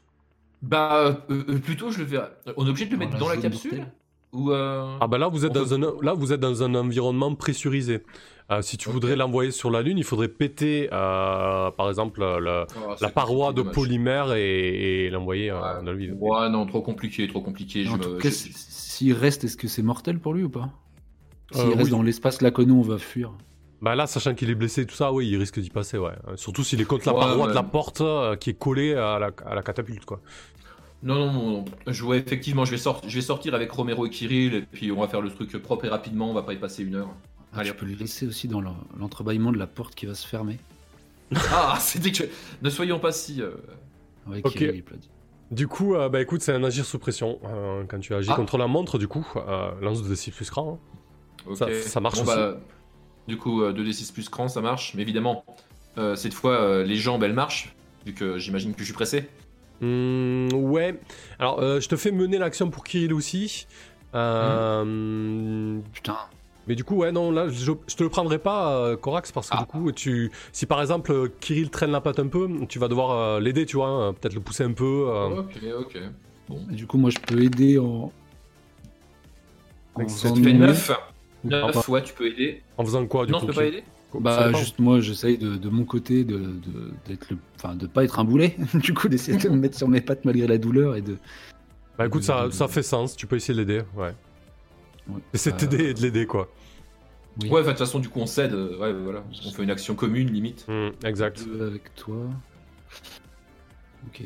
Bah euh, plutôt je le verrai. On est obligé de le Dans mettre la dans la capsule? mortelle. Ou euh... Ah bah là vous êtes On dans un là vous êtes dans un environnement pressurisé. Euh, si tu voudrais l'envoyer sur la lune, il faudrait péter euh, par exemple le- oh, la paroi de dommage. polymère et, et l'envoyer euh, Ouais. dans le vide. Ouais, non, trop compliqué, trop compliqué. je En me- tout cas, je- si- s'il reste, est-ce que c'est mortel pour lui ou pas? S'il Euh, reste oui. dans l'espace là que nous on va fuir. Bah là, sachant qu'il est blessé et tout ça, oui, il risque d'y passer, ouais. Surtout s'il est contre la Ouais, paroi ouais. de la porte euh, qui est collée à la, à la catapulte, quoi. Non, non, non. Je vois effectivement, je vais, sort- je vais sortir avec Romero et Kirill, et puis on va faire le truc propre et rapidement, on va pas y passer une heure. Ah, Allez, tu peux le laisser aussi dans le- l'entrebâillement de la porte qui va se fermer. Ah, c'est dégueu. Ne soyons pas si. euh. Kirill. Du coup, euh, bah écoute, c'est un agir sous pression. Euh, quand tu agis Ah. contre la montre, du coup, euh, lance de 6 plus cran. hein. ok. Ça- ça marche Bon, bah, du coup, euh, 2d6 plus cran, ça marche. Mais évidemment, euh, cette fois, euh, les jambes, elles marchent, vu que j'imagine que je suis pressé. Hmm, ouais. Alors, euh, je te fais mener l'action pour Kirill aussi. Euh, Putain, Mais du coup, ouais, non, là, je, je te le prendrai pas, euh, Corax, parce que Ah. du coup, tu, si par exemple euh, Kirill traîne la patte un peu, tu vas devoir euh, l'aider, tu vois, hein, peut-être le pousser un peu. euh. Ok, ok. Bon. Et du coup, moi je peux aider en. en Mec, Ça faisant te fait de mon 9. Ah, 9 bah. fois, tu peux aider. En faisant quoi, du non, coup tu peux pas aider Bah juste moi j'essaye de, de mon côté de de- d'être le enfin de pas être un boulet du coup d'essayer de me mettre sur mes pattes malgré la douleur et de Bah écoute, ça, de- ça fait sens, tu peux essayer de l'aider, ouais. ouais, Essaie de euh, t'aider et de l'aider, quoi. oui, Ouais, enfin, de toute façon, du coup, on cède. euh, Ouais, voilà. On fait une action commune, limite. Hmm, exact. deux avec toi. Ok.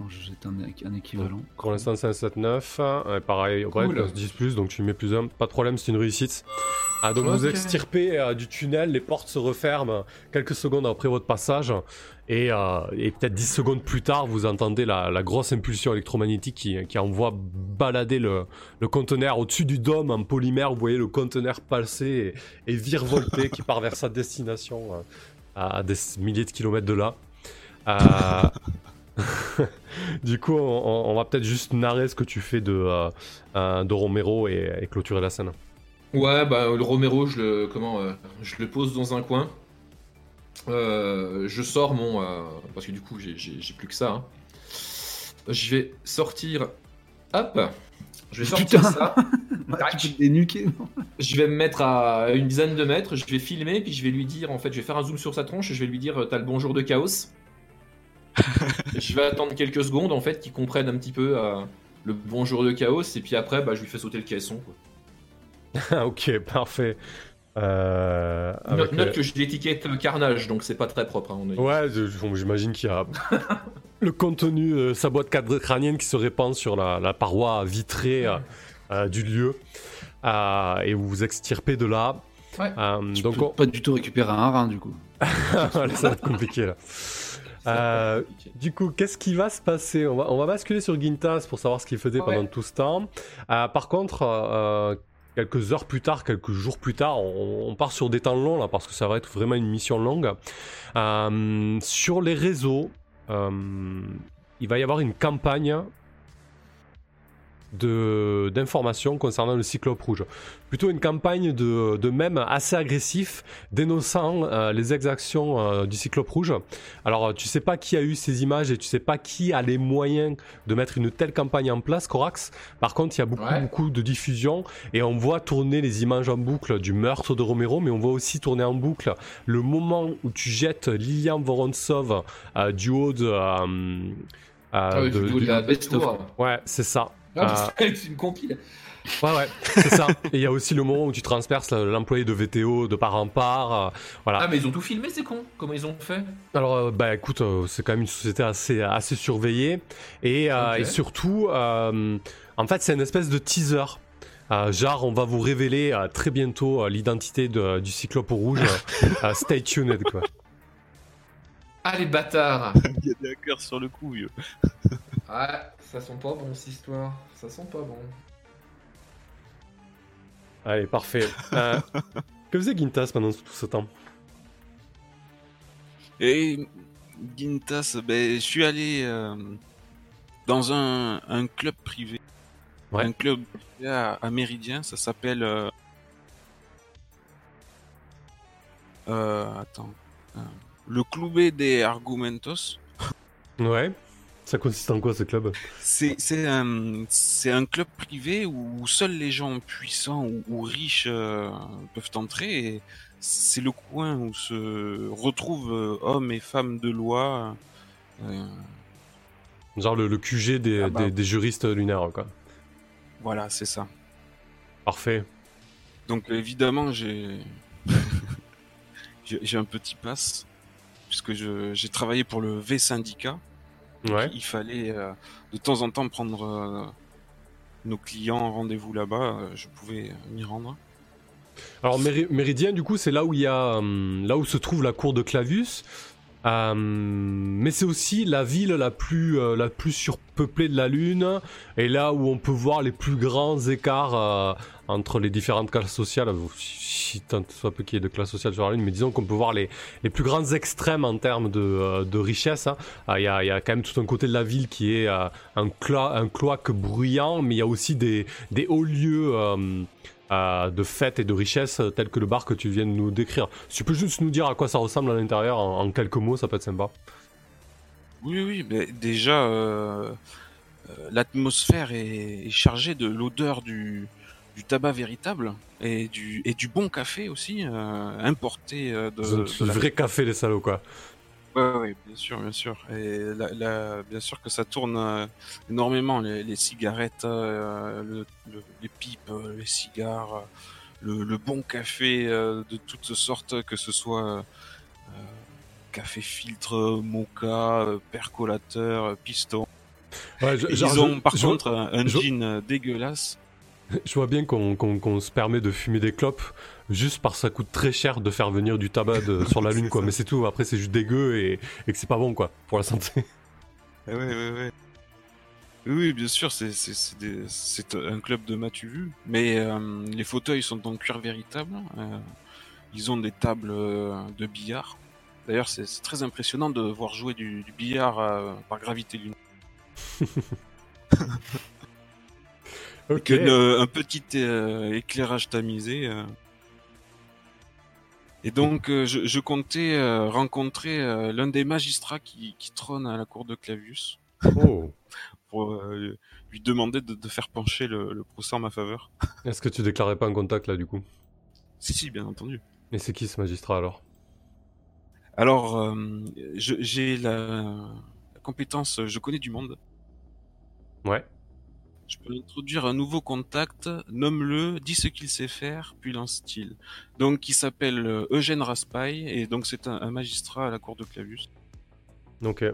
Non, je jette un, un équivalent. Pour l'instant, c'est un 7-9. Et pareil, Cool. 10 plus, donc tu mets plus 1. Pas de problème, c'est une réussite. Ah, donc vous extirpez euh, du tunnel, les portes se referment quelques secondes après votre passage. Et, euh, et peut-être 10 secondes plus tard, vous entendez la, la grosse impulsion électromagnétique qui, qui envoie balader le, le conteneur au-dessus du dôme en polymère. Vous voyez le conteneur passer et, et virevolter qui part vers sa destination euh, à, à des milliers de kilomètres de là. Du coup, on, va peut-être juste narrer ce que tu fais de, euh, euh, de Romero et, et clôturer la scène. Ouais, bah le Romero, je le, comment, euh, je le pose dans un coin. Euh, je sors mon. euh, parce que du coup, j'ai- plus que ça. hein. Je vais sortir. Hop Je vais sortir Putain. ça. Bah, tu peux te dénuquer, non? Je vais me mettre à une dizaine de mètres. Je vais filmer, puis je vais lui dire. En fait, je vais faire un zoom sur sa tronche. Je vais lui dire T'as le bonjour de chaos. je vais attendre quelques secondes, en fait, qu'il comprenne un petit peu euh, le bonjour de chaos. Et puis après, bah, je lui fais sauter le caisson. Quoi. Ah, ok, parfait. Euh, Note, avec, note euh, que je l'étiquette carnage, donc c'est pas très propre. Hein, on Ouais, j'imagine qu'il y a le contenu de sa boîte cadre- crânienne qui se répand sur la, la paroi vitrée euh, euh, du lieu. Euh, et vous vous extirpez de là. Ouais. Euh, Tu donc, peux on- pas du tout récupérer un rein, du coup. Ça va être compliqué là. Euh, du coup, qu'est-ce qui va se passer on va, on va basculer sur Gintas pour savoir ce qu'il faisait Ouais. pendant tout ce temps. Euh, par contre, euh, quelques heures plus tard, quelques jours plus tard, on, on part sur des temps longs là parce que ça va être vraiment une mission longue. Sur les réseaux, il va y avoir une campagne d'informations concernant le cyclope rouge. Plutôt une campagne de, de mèmes assez agressif, dénonçant euh, les exactions euh, du cyclope rouge. Alors tu sais pas qui a eu ces images et tu sais pas qui a les moyens de mettre une telle campagne en place, Corax. Par contre, il y a beaucoup Ouais. beaucoup de diffusion et on voit tourner les images en boucle du meurtre de Romero, mais on voit aussi tourner en boucle le moment où tu jettes Lilian Vorontsov euh, du haut de, euh, Ah oui, de- de la besto. Ouais, c'est ça. Ah, c'est une compile. Ouais, ouais, c'est ça. Et il y a aussi le moment où tu transperces l'employé de VTO de part en part. euh, voilà. Ah, mais ils ont tout filmé, c'est con. Comment ils ont fait? Alors, euh, bah écoute, euh, c'est quand même une société assez, assez surveillée. Et, euh, et surtout, euh, en fait, c'est une espèce de teaser. Euh, genre, on va vous révéler euh, très bientôt euh, l'identité de- du cyclope rouge. Euh, stay tuned, quoi. Ah, les bâtards Il y a des hackers sur le coup, vieux. Ah, ça sent pas bon, cette histoire. Ça sent pas bon. Allez, parfait. Euh, que faisait Gintas pendant tout ce temps? Et Gintas, ben, je suis allé euh, dans un, un club privé. Ouais. Un club privé à, à Méridien, ça s'appelle. euh, euh, attends. euh, le Clube de Argumentos. Ouais. Ça consiste en quoi ce club? C'est c'est un, club privé où seuls les gens puissants ou, ou riches euh, peuvent entrer. C'est le coin où se retrouvent euh, hommes et femmes de loi. euh, Genre le, le QG des, Ah bah. des, des juristes lunaires, quoi. voilà, c'est ça. Parfait. Donc évidemment, j'ai un petit pass puisque j'ai travaillé pour le V syndicat. Ouais. Il fallait euh, de temps en temps prendre euh, nos clients en rendez-vous là-bas. euh, je pouvais m'y rendre. Alors Méri- Méridien, du coup, c'est là où il y a, hum, là où se trouve la cour de Clavius. Euh, mais c'est aussi la ville la plus, euh, la plus surpeuplée de la Lune et là où on peut voir les plus grands écarts euh, entre les différentes classes sociales. Si tant soit peu qu'il y ait de classes sociales sur la Lune, mais disons qu'on peut voir les, les plus grands extrêmes en termes de, euh, de richesse. hein. Euh, Il y, a, y a quand même tout un côté de la ville qui est euh, un, clo- un cloaque bruyant, mais il y a aussi des, des hauts lieux. euh, de fêtes et de richesses telles que le bar que tu viens de nous décrire. Tu peux juste nous dire à quoi ça ressemble à l'intérieur en, quelques mots, ça peut être sympa. Oui, oui, déjà, l'atmosphère est chargée de l'odeur du, du tabac véritable et du, et du bon café aussi, euh, importé euh, de, le la- vrai café, les salauds, quoi. Ouais, ouais, bien sûr, bien sûr. Et la, la- bien sûr que ça tourne euh, énormément, les, les cigarettes, euh, le- le- les pipes, les cigares, le, le bon café euh, de toutes sortes, que ce soit café filtre, mocha, percolateur, piston. Ouais, je, Et genre, Ils ont je- par je- contre un, un je- jean dégueulasse. Je vois bien qu'on se permet de fumer des clopes juste parce que ça coûte très cher de faire venir du tabac de- sur la lune, quoi. ça. Mais c'est tout. Après, c'est juste dégueu et, et que c'est pas bon, quoi, pour la santé. Ouais, ouais, ouais. Oui, bien sûr, c'est un club de matu vu, mais euh, les fauteuils sont en cuir véritable. euh, ils ont des tables euh, de billard. D'ailleurs, c'est c'est très impressionnant de voir jouer du, du billard euh, par gravité lunaire. Le- un petit euh, éclairage tamisé. euh. Et donc, euh, je, je comptais euh, rencontrer euh, l'un des magistrats qui, qui trône à la cour de Clavius Oh. pour euh, lui demander de, de faire pencher le, le procès en ma faveur. Est-ce que tu déclarais pas un contact là du coup? Si, si, bien entendu. Et c'est qui ce magistrat alors? Alors, euh, j'ai la, la compétence, je connais du monde. Ouais. Je peux introduire un nouveau contact, nomme-le, dis ce qu'il sait faire, puis lance-t-il. Donc, il s'appelle euh, Eugène Raspail, et donc c'est un, un magistrat à la cour de Clavius. Ok.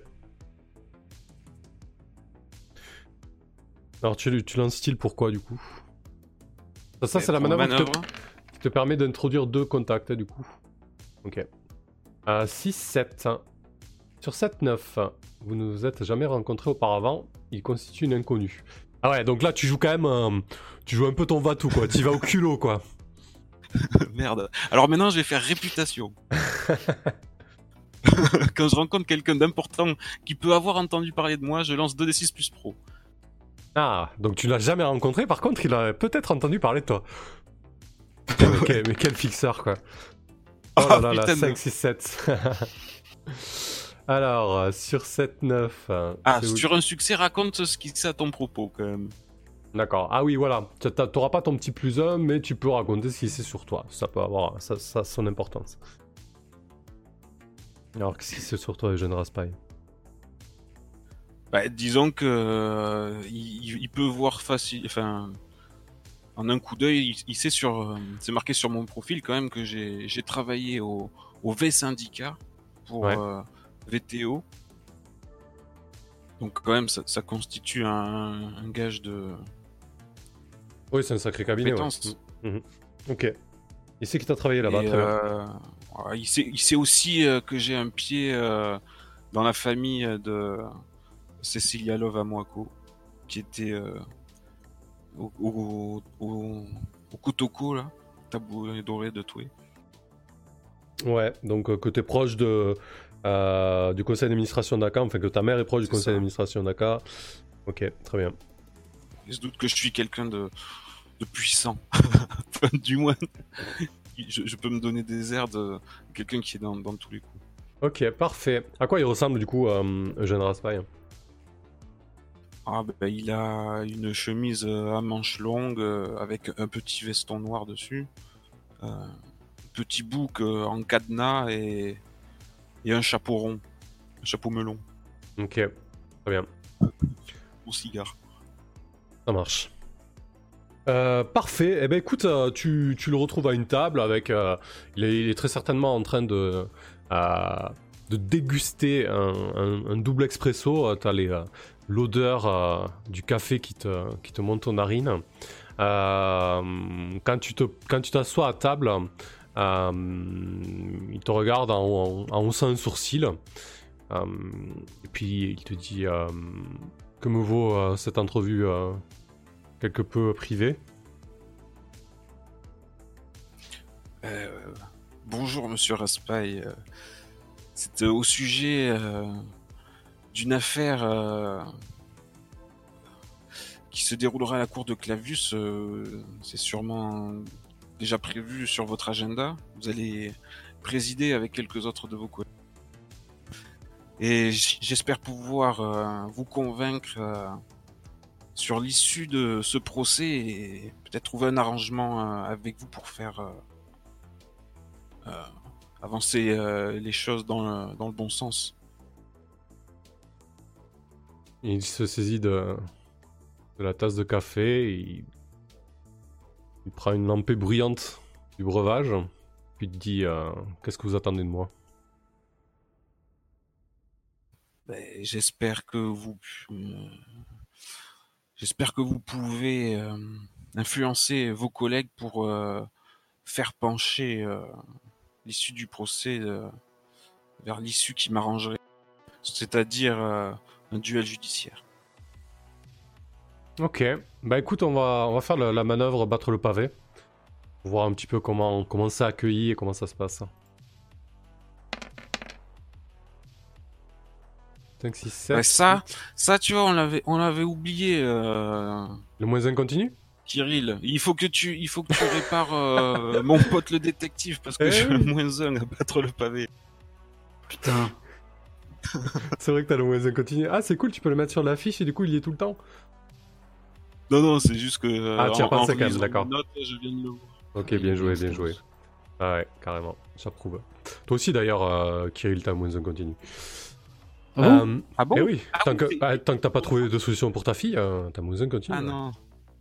Alors tu, tu lances style pourquoi du coup? Ça, c'est la manœuvre, qui te- qui te permet d'introduire deux contacts du coup. Ok. Euh, 6-7. Sur 7-9, vous ne vous êtes jamais rencontrés auparavant, il constitue une inconnue. Ah ouais, donc là tu joues quand même, un- tu joues un peu ton va-tout quoi, tu vas au culot quoi. Merde. Alors maintenant, je vais faire réputation. Quand je rencontre quelqu'un d'important qui peut avoir entendu parler de moi, je lance 2d6 plus pro. Ah, donc tu l'as jamais rencontré, par contre il a peut-être entendu parler de toi. Putain, mais, quel, mais quel fixeur quoi. Oh là Ah, là, là, de- 5, 6, 7. Alors, euh, sur 7, 9. euh, Ah, où- sur un succès, raconte ce qui c'est à ton propos quand même. D'accord. Ah oui, voilà. Tu T'auras pas ton petit plus 1, mais tu peux raconter ce qui c'est sur toi. Ça peut avoir ça, ça a son importance. Alors, qu'est-ce qui c'est sur toi, Eugène Raspail? Bah, disons que euh, il, il peut voir facile, enfin, en un coup d'œil, il, il sait sur, c'est marqué sur mon profil quand même que j'ai j'ai travaillé au, au V syndicat pour Ouais. euh, VTO. Donc quand même, ça, ça constitue un, un gage de Oui, c'est un sacré cabinet. ouais. compétence. Mhm. Ok. Et c'est qui t'a travaillé là-bas, euh, il, sait, il sait aussi euh, que j'ai un pied euh, dans la famille de Cecilia Love Amoako, qui était au, au, au, au Kotoko, là, tabou doré de Toué. Ouais, donc que tu es proche de, euh, du conseil d'administration d'ACA, enfin que ta mère est proche du conseil d'administration d'ACA. Ok, très bien. Il se doute que je suis quelqu'un de, de puissant. Du moins, je, je peux me donner des airs de quelqu'un qui est dans, dans tous les coups. Ok, parfait. À quoi il ressemble du coup, euh, Eugène Raspail? Ah, bah, il a une chemise euh, à manches longues euh, avec un petit veston noir dessus, euh, petit bouc en cadenas et, et un chapeau rond, un chapeau melon Ok, très bien. au cigare. Ça marche. Euh, parfait. Eh ben écoute, euh, tu, tu le retrouves à une table avec. euh, il, est, il est très certainement en train de, de déguster un, un- un double expresso. Tu as l'odeur du café qui te, qui te monte aux narines. Quand tu te- quand tu t'assois à table, il te regarde en, haussant un sourcil. Euh, et puis il te dit euh, Que me vaut euh, cette entrevue euh, quelque peu privée? Euh, bonjour Monsieur Raspail. Euh, C'est euh, au sujet euh, d'une affaire euh, qui se déroulera à la cour de Clavius. euh, C'est sûrement déjà prévu sur votre agenda. Vous allez présider avec quelques autres de vos collègues. Et j'espère pouvoir euh, vous convaincre euh, sur l'issue de ce procès et peut-être trouver un arrangement euh, avec vous pour faire avancer les choses dans le, dans le bon sens. Il se saisit de, de la tasse de café, et il, il prend une lampée bruyante du breuvage, puis te dit euh, Qu'est-ce que vous attendez de moi? Ben, J'espère que vous euh, j'espère que vous pouvez euh, influencer vos collègues pour faire pencher l'issue du procès vers l'issue qui m'arrangerait, c'est-à-dire un duel judiciaire. Ok, bah écoute, on va, on va faire la, la manœuvre battre le pavé. Pour voir un petit peu comment, comment c'est accueilli et comment ça se passe. 5, 6, 7. Ouais, ça, ça tu vois, on l'avait on l'avait oublié. euh, Le moins 1 continue Kirill, il faut que tu, il faut que tu répares euh, mon pote le détective parce que Eh j'ai oui. moins un à battre le pavé. Putain. C'est vrai que t'as le moins un continu. Ah, c'est cool, tu peux le mettre sur l'affiche et du coup, il y est tout le temps. Non, non, c'est juste que. euh, Ah, tu as en- pensé en quand même, d'accord. mes notes, je viens de le voir. Ok, bien joué, bien joué. Ah ouais, carrément, j'approuve. Toi aussi d'ailleurs, euh, Kirill, t'as moins un continu. Ah bon Euh, Ah bon eh oui, Ah tant, oui, que, bah, tant que t'as pas trouvé de solution pour ta fille, euh, t'as moins un continu. Ah ouais. non.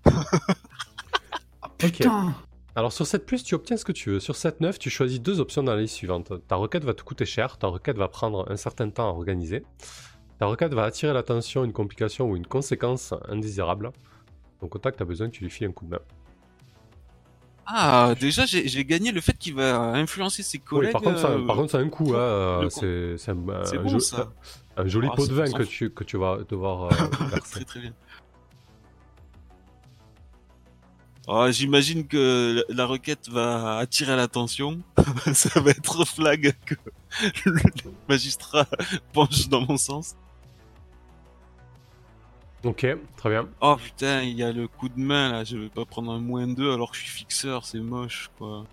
Putain. Alors sur 7 plus, tu obtiens ce que tu veux. Sur 7 9, tu choisis deux options dans la liste suivante. Ta requête va te coûter cher, ta requête va prendre un certain temps à organiser. Ta requête va attirer l'attention, une complication ou une conséquence indésirable. Donc au tac, t'as besoin que tu lui files un coup de main. Ah, déjà, j'ai gagné le fait qu'il va influencer ses Oui, collègues. par contre, ça, euh, par contre, ça a un coup. le hein, c'est un, un C'est bon, jo- ça. un joli Ah, pot de vin que tu, que tu vas devoir euh, très très bien. Ah, J'imagine que la requête va attirer l'attention. Ça va être flag que le magistrat penche dans mon sens. Ok, très bien. Oh putain, il y a le coup de main là, je vais pas prendre un moins 2 alors que je suis fixeur, c'est moche quoi.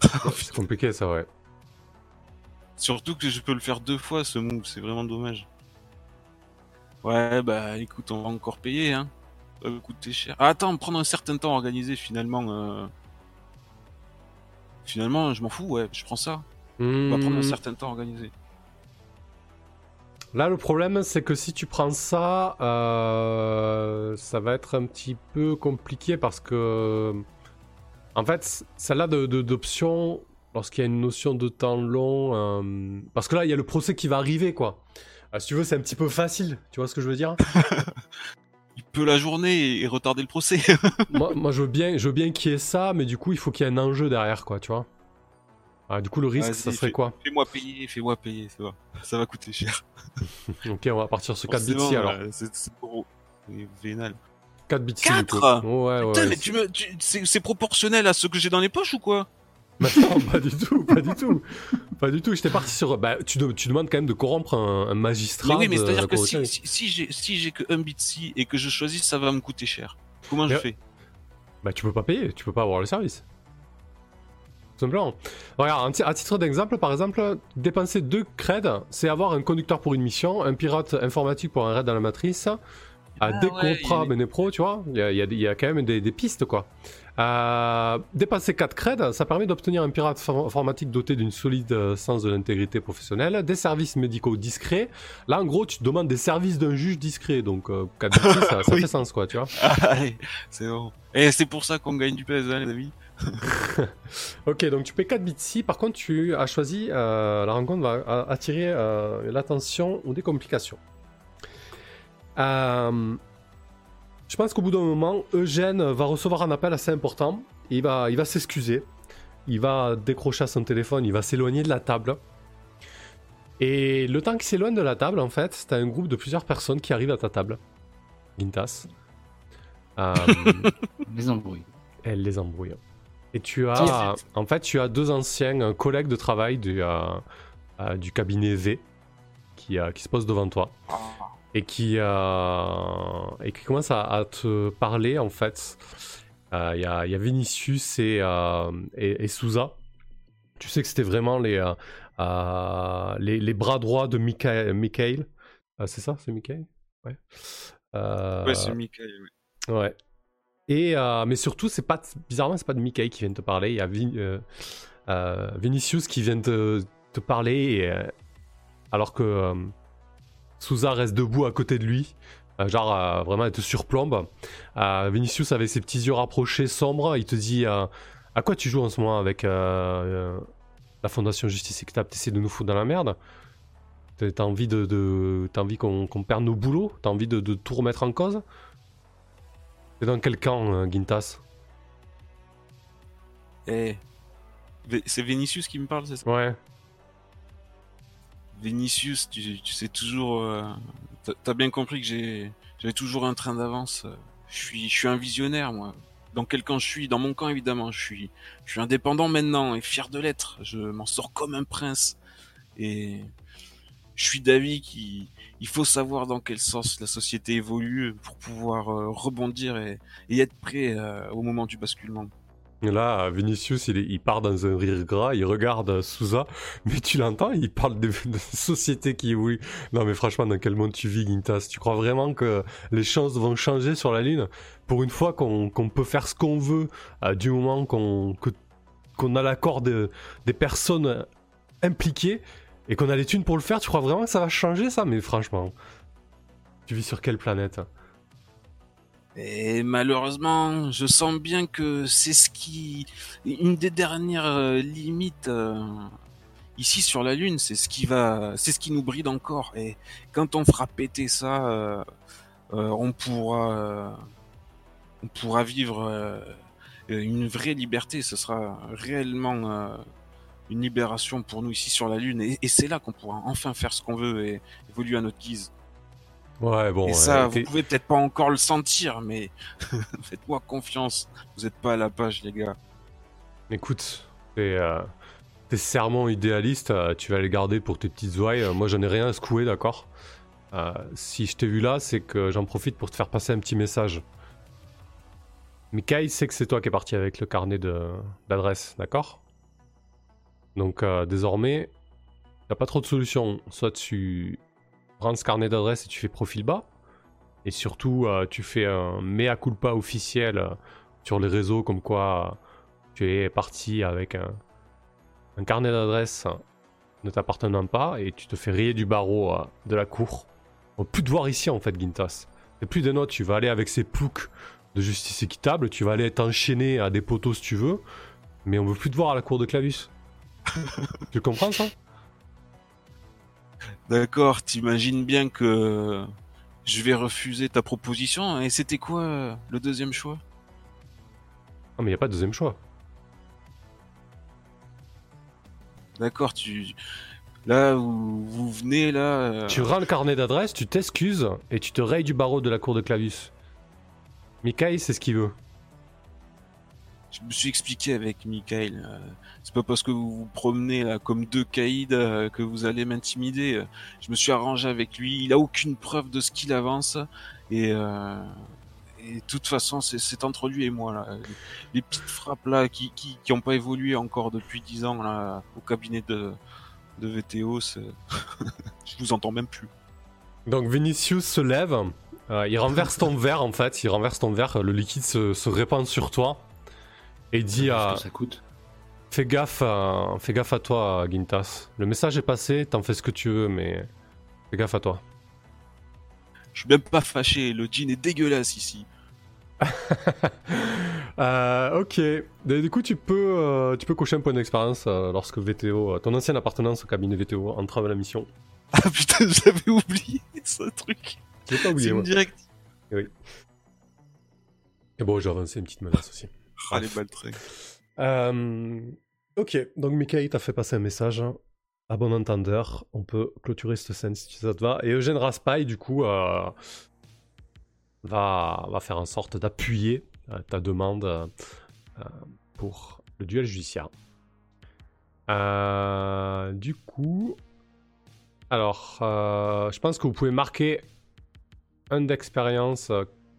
C'est compliqué ça, ouais. Surtout que je peux le faire deux fois ce move, c'est vraiment dommage. Ouais, bah écoute, on va encore payer, hein. Ça va coûter cher. Ah, attends, prendre un certain temps à organiser finalement. euh, Finalement, je m'en fous, ouais, je prends ça. On va prendre un Hmm, certain temps à organiser. Là, le problème, c'est que si tu prends ça, euh, ça va être un petit peu compliqué parce que, en fait, celle-là de- de- d'option, lorsqu'il y a une notion de temps long, euh, parce que là, il y a le procès qui va arriver, quoi. Euh, si tu veux, c'est un petit peu facile, tu vois ce que je veux dire? Il peut la journée et- et retarder le procès. moi, moi, je veux bien, je veux bien qu'il y ait ça, mais du coup, il faut qu'il y ait un enjeu derrière, quoi, tu vois? Ah, Du coup, le risque, ça serait fais- quoi Fais-moi payer, fais-moi payer, ça va. Ça va coûter cher. Ok, on va partir sur 4 bits Forcément, alors. euh, C'est gros. C'est vénal. 4 bits du Quatre coup. Ouais, ouais. Putain, ouais. mais tu me, tu- c'est proportionnel à ce que j'ai dans les poches ou quoi? Mais non, pas du tout, pas du tout. Pas du tout, j'étais parti sur... Bah, tu, de- tu demandes quand même de corrompre un, un magistrat. Mais oui, mais c'est-à-dire que si, si, si j'ai si que un bitsy et que je choisis, ça va me coûter cher. Comment je fais? Bah, tu peux pas payer, tu peux pas avoir le service. Tout simplement. Regarde, à titre d'exemple, par exemple, dépenser 2 creds, c'est avoir un conducteur pour une mission, un pirate informatique pour un raid dans la matrice, à Ah des ouais, contrats il- tu vois, il y a, y y quand même des, des pistes, quoi. Euh, dépenser 4 creds, ça permet d'obtenir un pirate for- informatique doté d'une solide euh, sens de l'intégrité professionnelle, des services médicaux discrets. Là, en gros, tu demandes des services d'un juge discret, donc euh, 4 bits, ça, ça Oui. fait sens, quoi, tu vois. Ah, Allez, c'est bon. Et c'est pour ça qu'on gagne du PS, hein, les amis. Ok, donc tu payes 4 bits ici. Par contre, tu as choisi, euh, la rencontre va euh, attirer euh, l'attention ou des complications. Euh, je pense qu'au bout d'un moment, Eugène va recevoir un appel assez important. Il va, il va s'excuser. Il va décrocher à son téléphone. Il va s'éloigner de la table. Et le temps qu'il s'éloigne de la table, en fait, t'as un groupe de plusieurs personnes qui arrivent à ta table. Gintas. Euh, Les embrouilles. elle les embrouille. Et tu as, en fait, tu as deux anciens collègues de travail du, euh, euh, du cabinet V qui, euh, qui se posent devant toi et qui, euh, et qui commencent à, à te parler en fait. Euh, Il y, a, il y a Vinicius et, euh, et, et Souza. Tu sais que c'était vraiment les, les, les bras droits de Michael. Euh, c'est ça, c'est Michael Ouais. Euh, Ouais, c'est Michael. Ouais. Euh, mais surtout, c'est pas bizarrement, c'est pas de Mickey qui vient te parler. Il y a euh, euh, Vinicius qui vient te, te parler, alors que Souza reste debout à côté de lui. Genre, vraiment, elle te surplombe. Vinicius, avec ses petits yeux rapprochés, sombres, il te dit À quoi tu joues en ce moment avec la Fondation Justice Équitable T'essaies de nous foutre dans la merde? T'as envie, de, envie qu'on perde nos boulots? T'as envie de tout remettre en cause? T'es dans quel camp, euh, Gintas Eh, c'est Vinicius qui me parle, c'est ça? Ouais. Vinicius, tu, tu sais toujours. euh, t'as- bien compris que j'ai j'avais toujours un train d'avance. Je suis, je suis un visionnaire, moi. Dans quel camp je suis? Dans mon camp, évidemment. Je suis, je suis indépendant maintenant et fier de l'être. Je m'en sors comme un prince. Et je suis d'avis qu'il il faut savoir dans quel sens la société évolue pour pouvoir euh, rebondir et, être prêt euh, au moment du basculement. Là, Vinicius, il, il part dans un rire gras, il regarde Souza, mais tu l'entends, il parle de, société qui évolue. Non, mais franchement, dans quel monde tu vis, Gintas Tu crois vraiment que les choses vont changer sur la Lune? Pour une fois qu'on peut faire ce qu'on veut, euh, du moment qu'on a l'accord de- des personnes impliquées et qu'on a les thunes pour le faire, tu crois vraiment que ça va changer ça? Mais franchement, tu vis sur quelle planète? Et malheureusement, je sens bien que c'est ce qui, une des dernières euh, limites euh, ici sur la Lune, c'est ce qui va, c'est ce qui nous bride encore. Et quand on fera péter ça, euh, on pourra, on pourra vivre une vraie liberté. Ce sera réellement une libération pour nous ici sur la Lune. Et, et c'est là qu'on pourra enfin faire ce qu'on veut et évoluer à notre guise. Ouais, bon. Et ça, vous pouvez peut-être pas encore le sentir, mais faites-moi confiance. Vous êtes pas à la page, les gars. Écoute, tes, euh, tes sermons idéalistes, euh, tu vas les garder pour tes petites ouailles. Euh, Moi, j'en ai rien à secouer, d'accord? Euh, Si je t'ai vu là, c'est que j'en profite pour te faire passer un petit message. Mikaï sait que c'est toi qui es parti avec le carnet d'adresse, d'accord? Donc, euh, désormais, t'as pas trop de solutions. Soit tu prends ce carnet d'adresse et tu fais profil bas, et surtout, euh, tu fais un mea culpa officiel euh, sur les réseaux comme quoi tu es parti avec un, carnet d'adresse ne t'appartenant pas et tu te fais rayer du barreau euh, de la cour. On peut plus te voir ici en fait, Gintas. C'est plus des notes, tu vas aller avec ces ploucs de justice équitable, tu vas aller être enchaîné à des poteaux si tu veux, mais on veut plus te voir à la cour de Clavus. Tu comprends ça? D'accord, t'imagines bien que je vais refuser ta proposition. Et c'était quoi le deuxième choix? Ah mais y a pas de deuxième choix. D'accord, tu là où vous venez là. euh, Tu rends le carnet d'adresse, tu t'excuses et tu te rayes du barreau de la cour de Clavus. Mikaï, c'est ce qu'il veut. Je me suis expliqué avec Michael. euh, c'est pas parce que vous vous promenez là comme deux caïds euh, que vous allez m'intimider. Je me suis arrangé avec lui. Il a aucune preuve de ce qu'il avance et. euh, Et de toute façon, c'est- entre lui et moi là. Les petites frappes là qui qui, qui ont pas évolué encore depuis dix ans là au cabinet de de VTO, je vous entends même plus. Donc Vinicius se lève, euh, il renverse ton verre en fait, il renverse ton verre, le liquide se, se répand sur toi et dit à ça coûte fais gaffe, à- fais gaffe à toi Gintas. Le message est passé, t'en fais ce que tu veux, mais fais gaffe à toi. Je suis même pas fâché. Le jean est dégueulasse ici. Euh, ok, Et du coup tu peux, euh, tu peux cocher un point d'expérience euh, lorsque VTO, euh, ton ancienne appartenance au cabinet VTO entrave la mission. Ah putain, j'avais oublié ce truc. Je l'ai pas C'est oublié une moi. direct. Et bon, j'ai avancé une petite menace aussi. Ah les. Euh, ok, donc Mickey t'a fait passer un message. À bon entendeur, on peut clôturer cette scène si ça te va. Et Eugène Raspail, du coup, euh, va, faire en sorte d'appuyer euh, ta demande pour le duel judiciaire. Du coup, alors, je pense que vous pouvez marquer un d'expérience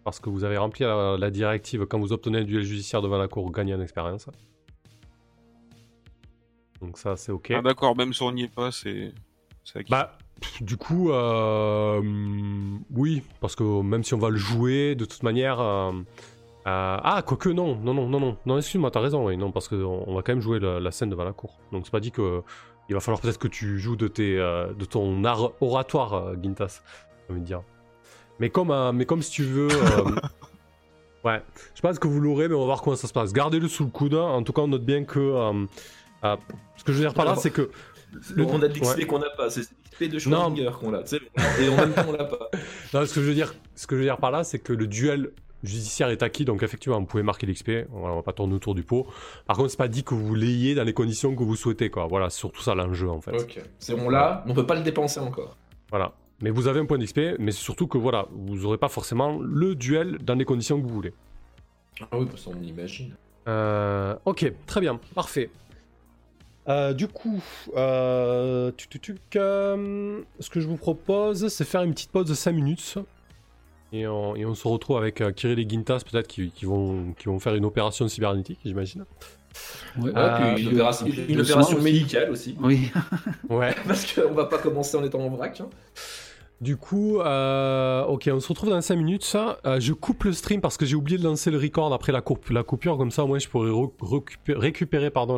parce que vous avez rempli la, la directive quand vous obtenez un duel judiciaire devant la cour, vous gagnez en expérience. Donc ça, c'est ok. Ah d'accord, même si on n'y est pas, c'est. Bah, pff, du coup, euh, oui, parce que même si on va le jouer, de toute manière. euh, euh, ah, quoique, non, non, non, non, non, non, excuse-moi, t'as raison, oui, non, parce qu'on on va quand même jouer la, la scène devant la cour. Donc c'est pas dit que. Il va falloir peut-être que tu joues de, tes, de ton art oratoire, Gintas, j'ai envie de dire. Mais comme, mais comme si tu veux. ouais, je pense que vous l'aurez, mais on va voir comment ça se passe. Gardez-le sous le coude, en tout cas, on note bien que. Euh, ce que je veux dire par là, c'est que. Le- on a de l'XP ouais. qu'on n'a pas, c'est l'XP de. Schrödinger qu'on a, et en même temps on l'a pas. Non, ce que je veux dire, ce que je veux dire par là, c'est que le duel judiciaire est acquis, donc effectivement, vous pouvez marquer l'XP. On va pas tourner autour du pot. Par contre, c'est pas dit que vous l'ayez dans les conditions que vous souhaitez, quoi. Voilà, c'est surtout ça l'enjeu, en fait. Ok, c'est on l'a, on peut pas le dépenser encore. Voilà. Mais vous avez un point d'XP, mais c'est surtout que voilà, vous aurez pas forcément le duel dans les conditions que vous voulez. Ah oui, parce qu'on imagine. Euh, ok, très bien, parfait. Euh, du coup, euh, tuc, tuc, tuc, euh, ce que je vous propose, c'est faire une petite pause de 5 minutes. Et on, et on se retrouve avec euh, Kirill et Gintas, peut-être, qui, qui vont, qui vont faire une opération cybernétique, j'imagine. Ouais. Ouais, Euh, puis une de- opération, une aussi. médicale aussi. Oui. Ouais. Parce qu'on va pas commencer en étant en vrac. hein. Du coup, euh, ok, on se retrouve dans 5 minutes. Euh, je coupe le stream parce que j'ai oublié de lancer le record après la, coupe- la coupure, comme ça au moins je pourrais re- récupérer, récupérer pardon,